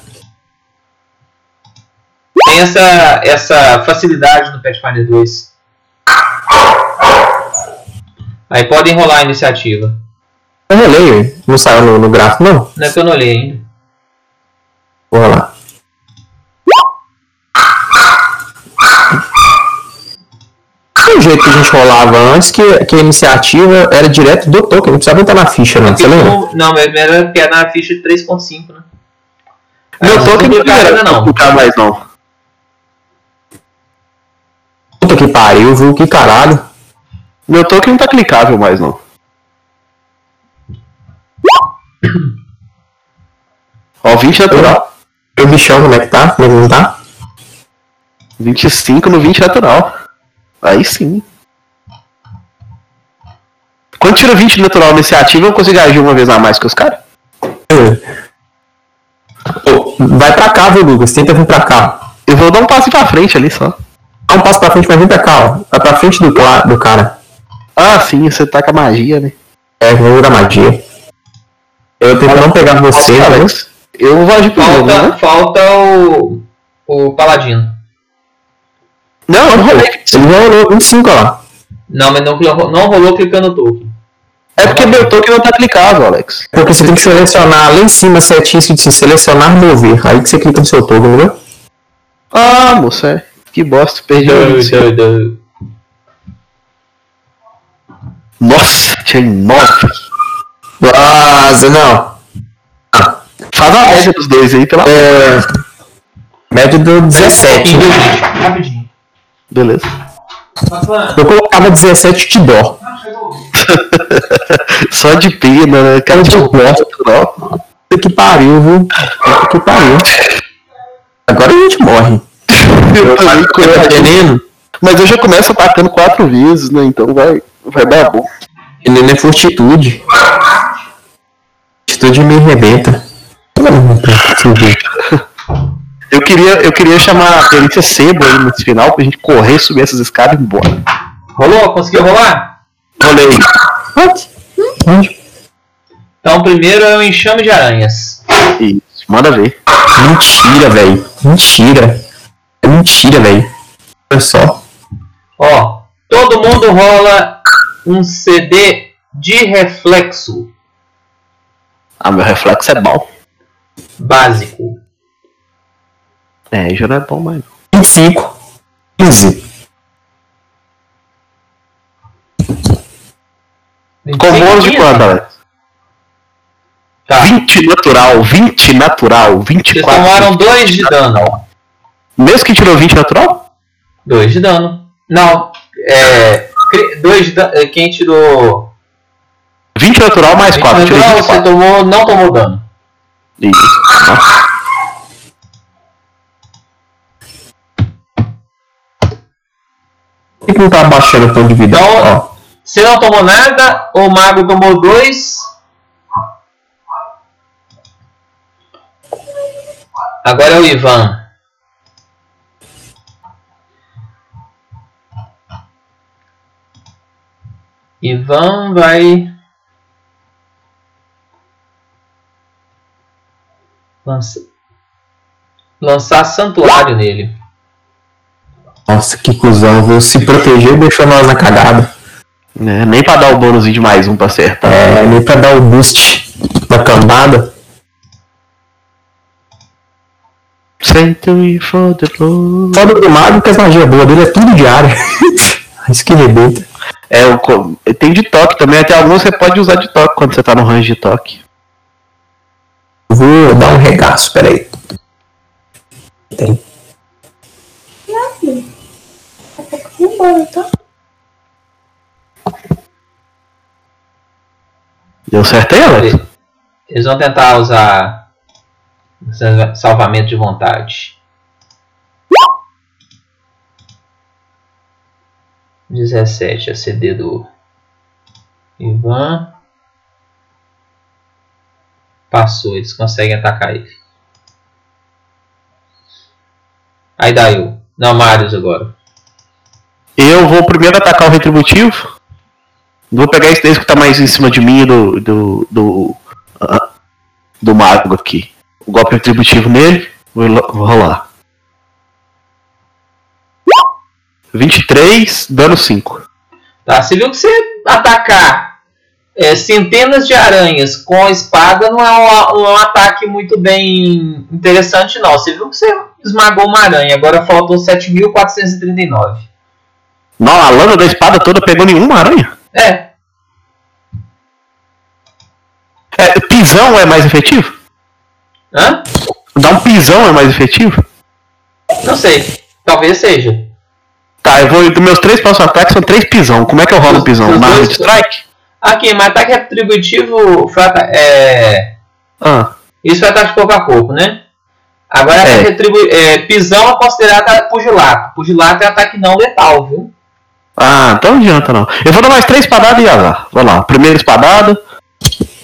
Tem essa, essa facilidade no Pathfinder 2. Aí podem rolar a iniciativa. Eu leio, não saiu no, no gráfico, não? Não é que eu não olhei ainda. Vou rolar. jeito que a gente rolava antes, que, que a iniciativa era direto do token, não precisava entrar na ficha, né? Você lembra? Não, não mas era né? que era na ficha de 3.5, né? Meu não, token não era não. Não mais não. Puta que pariu, viu? Que caralho. Meu token não tá clicável mais não. Ó, 20 natural. O bichão, como é que tá? Como é que não tá? 25 no 20 natural. Aí sim. Quando tira 20 natural nesse ativo, eu consigo agir uma vez a mais que os caras? É. Vai pra cá, viu, Lucas? Tenta vir pra cá. Eu vou dar um passo pra frente ali só. Dá um passo pra frente, mas vem pra cá, ó. Vai pra frente do, do cara. Ah, sim, você tá com a magia, né? É, vou jogar magia. Eu tento não pegar você, mas. Eu vou agir primeiro, falta, né? falta o. o Paladino. Não, não, rolou. Ele já rolou 25, ó lá. Não, mas não, não rolou clicando no token. É porque meu token não tá clicado, Alex. Porque você tem que selecionar lá em cima certinho que diz selecionar mover. Aí que você clica no seu token, viu? Ah, moça, é. Que bosta, perdi deu, o deu. Nossa, tinha nove. Nossa, não. Ah, faz a média dos dois aí, pela. É. Média do 17. Né? Rapidinho. Beleza. Eu colocava 17 Tidor. Só de pena, né? Cara de bosta, não. Que pariu, viu? Que pariu. Agora a gente morre. Eu veneno. Mas eu já começo atacando quatro vezes, né? Então vai, vai dar bom. Veneno é fortitude. Fortitude me arrebenta. Não, não, não, não, não, não, não, não eu queria, eu queria chamar a perícia sebo aí nesse final pra gente correr, subir essas escadas e ir embora. Rolou? Conseguiu rolar? Rolei. Onde? Então primeiro é o enxame de aranhas. Isso, manda ver. Mentira, velho. Mentira. É mentira, velho. Olha só. Ó, todo mundo rola um CD de reflexo. Ah, meu reflexo é bom. Básico. É, já não é bom mais 25. 15. Com bônus de quanto, Alex? Tá. 20 natural, 20 natural, 24. Vocês tomaram 2 de dano. Mesmo que tirou 20 natural? 2 de dano. Não, é. 2 de dano. Quem tirou. 20 natural mais 4. Natural, você tomou, não tomou dano. Isso. Nossa. O que não tá baixando o ponto de vida? Então, ó. você não tomou nada, o mago tomou dois. Agora é o Ivan. Ivan vai lançar, lançar santuário nele. Nossa, que cuzão, viu? Se proteger deixou nós na cagada. É, nem pra dar o bônus de mais um pra acertar. É, nem pra dar o boost na cambada. Century e the Foda do mago que as magias boas dele é tudo de área. Isso que rebenta. É, tem de toque também, até alguns você pode usar de toque quando você tá no range de toque. Vou dar um regaço, peraí. Tem. embora, tá? Deu certo aí, Alex? Eles vão tentar usar salvamento de vontade. 17 a CD do Ivan. Passou, eles conseguem atacar ele. Aí daí eu. Não, Marius agora. Eu vou primeiro atacar o retributivo. Vou pegar esse que tá mais em cima de mim do. do. do. ah, do mago aqui. O golpe retributivo nele. Vou, vou rolar. 23, dano 5. Tá? Você viu que você atacar é, centenas de aranhas com a espada não é um, um ataque muito bem interessante, não. Você viu que você esmagou uma aranha, agora faltam 7.439. Não, a lâmina da espada toda pegou nenhuma aranha. É, É, pisão é mais efetivo? hã? Dar um pisão é mais efetivo? Não sei. Talvez seja. Tá, eu vou. Meus três próximos ataques são três pisão. Como é que eu rolo Os- pisão? dois- de strike? Aqui, mas ataque foi ata- é, Ah, Isso é ataque corpo a corpo, né? Agora, É. retribu- é, pisão é considerado pugilato. Pugilato é ataque não letal, viu? Ah, então não adianta não. Eu vou dar mais três espadadas e azar. Vai lá. Primeira espadada.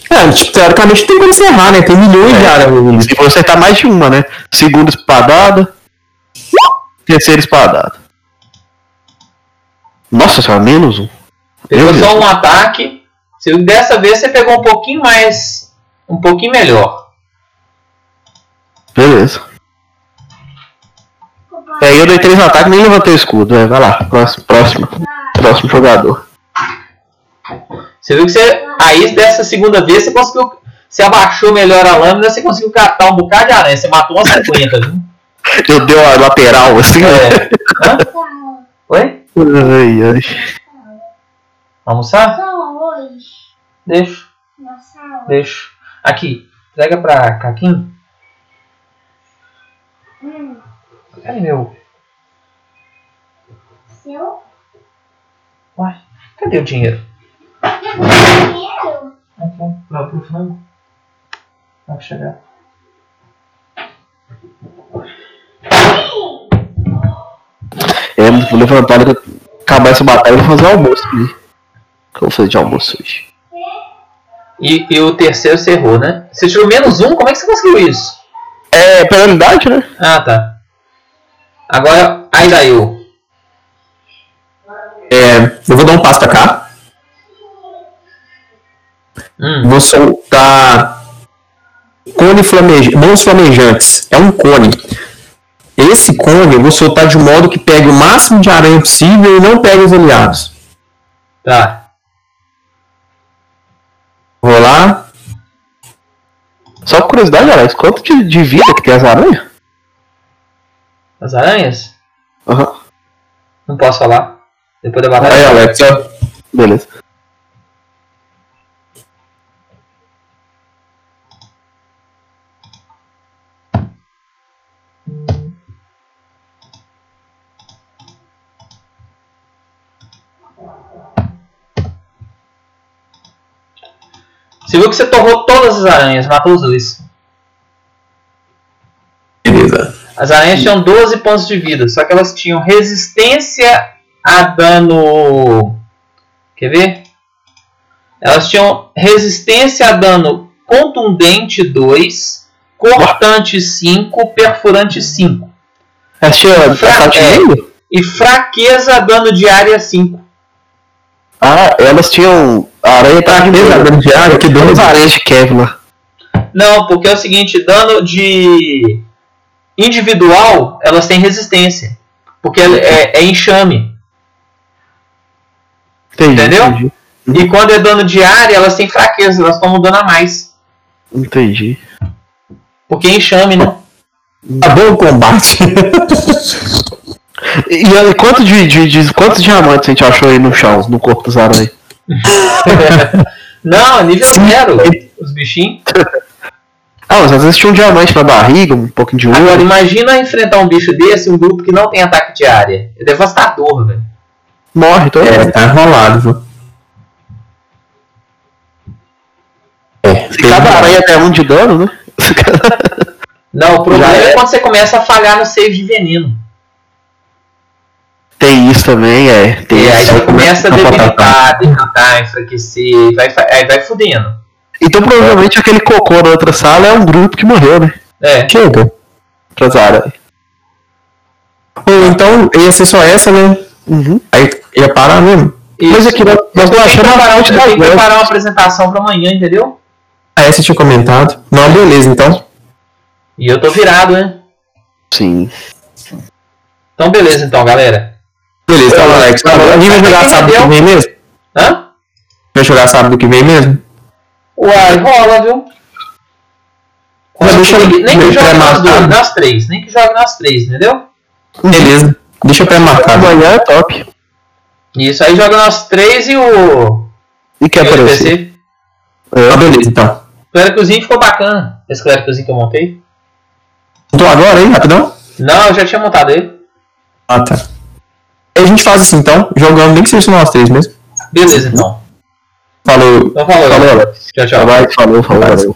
É, tipo, teoricamente tem como encerrar, né? Tem milhões de aranhas ali. Se for acertar mais de uma, né? Segunda espadada. Terceira espadada. Nossa senhora, menos um. Pegou Meu só Deus. um ataque. Dessa vez você pegou um pouquinho mais. Um pouquinho melhor. Beleza. É, eu dei três ataques e nem levantei o escudo. É, vai lá. Próximo, próximo. Próximo jogador. Você viu que você. Aí dessa segunda vez você conseguiu. Você abaixou melhor a lâmina, você conseguiu catar um bocado de aranha. Você matou umas 50, viu? Eu dei uma lateral assim. né? É. Hã? Oi? Ai, ai. Almoçar? Hoje. Deixa, deixa. Aqui, entrega pra Caquinho. Cadê meu? Seu Uai, cadê o dinheiro? dinheiro? Aqui, lá pro frango. Vai chegar. É, vou levantar e acabar essa batalha e vou fazer almoço ali. Que eu vou fazer de almoço hoje? E, e o terceiro você errou, né? Você tirou menos um? Como é que você conseguiu isso? É, penalidade, né? Ah, tá. Agora, daí eu. É, eu vou dar um passo pra cá. Hum, Vou soltar. Cone flamejante. Mãos flamejantes. É um cone. Esse cone eu vou soltar de modo que pegue o máximo de aranha possível e não pegue os aliados. tá. Vou lá. Só por curiosidade, Alex, quanto de, de vida que tem as aranhas? As aranhas? Aham. Não posso falar. Depois da Aí, batalha. Alex, ó. Beleza. Você viu que você torrou todas as aranhas, matou os dois. Beleza. As aranhas tinham 12 pontos de vida, só que elas tinham resistência a dano. Quer ver? Elas tinham resistência a dano contundente 2, cortante 5, perfurante 5. Essa tinha Fra- é. E fraqueza a dano de área 5. Ah, elas tinham aranha tá de Beleza, meio. dano de área, que Duas dois aranhas de Kevlar. Não, porque é o seguinte, dano de individual, elas têm resistência. Porque é, é enxame. Entendi, Entendeu? entendi. E quando é dano de área, elas têm fraqueza, elas tomam dano a mais. Entendi. Porque é enxame, né? Tá bom o combate. E, aí, quanto de, de, de- quantos diamantes a gente achou aí no chão, no corpo das aranhas? Não, é nível zero. Os bichinhos. Ah, mas às vezes tinha um diamante na barriga, um pouquinho de Agora, ouro. imagina enfrentar um bicho desse, um grupo que não tem ataque de área. É devastador, velho. Morre todo é, mundo. tá enrolado, viu? É, Se cada aranha der um de dano, né? Não, o problema é é. quando você começa a falhar no save de veneno. Tem isso também, é. Tem E aí isso. você começa a debilitar, debilitar, enfraquecer, vai, aí vai fudendo. Então provavelmente aquele cocô na outra sala é um grupo que morreu, né? É. Chega. Transara. Ou então ia ser só essa, né? Uhum. Aí ia parar mesmo. Mas Isso. aqui nós, nós Eu não achamos a parte que vestes. preparar uma apresentação pra amanhã, entendeu? Ah, essa eu tinha comentado. Não, beleza, então. E eu tô virado, né? Sim. Então, beleza, então, galera. Beleza, então, Alex. A gente vai jogar sábado que vem mesmo? Hã? Vai jogar sábado que vem mesmo? Uai, rola, viu? Mas deixa eu- nem que jogue nas duas, nas três. Nem que jogue nas três, entendeu? Beleza. Deixa eu pré-marcar. Amanhã é top. Isso aí joga nas três e o. E quer o aparecer? NPC. Ah, beleza, então. O cléricozinho ficou bacana. Esse cléricozinho que eu montei. Então agora aí, rapidão? Não, eu já tinha montado ele. Ah, tá. Aí a gente faz assim, então. Jogando nem que seja nós três mesmo. Beleza, então. 放六放六了这小子小明成了小明成了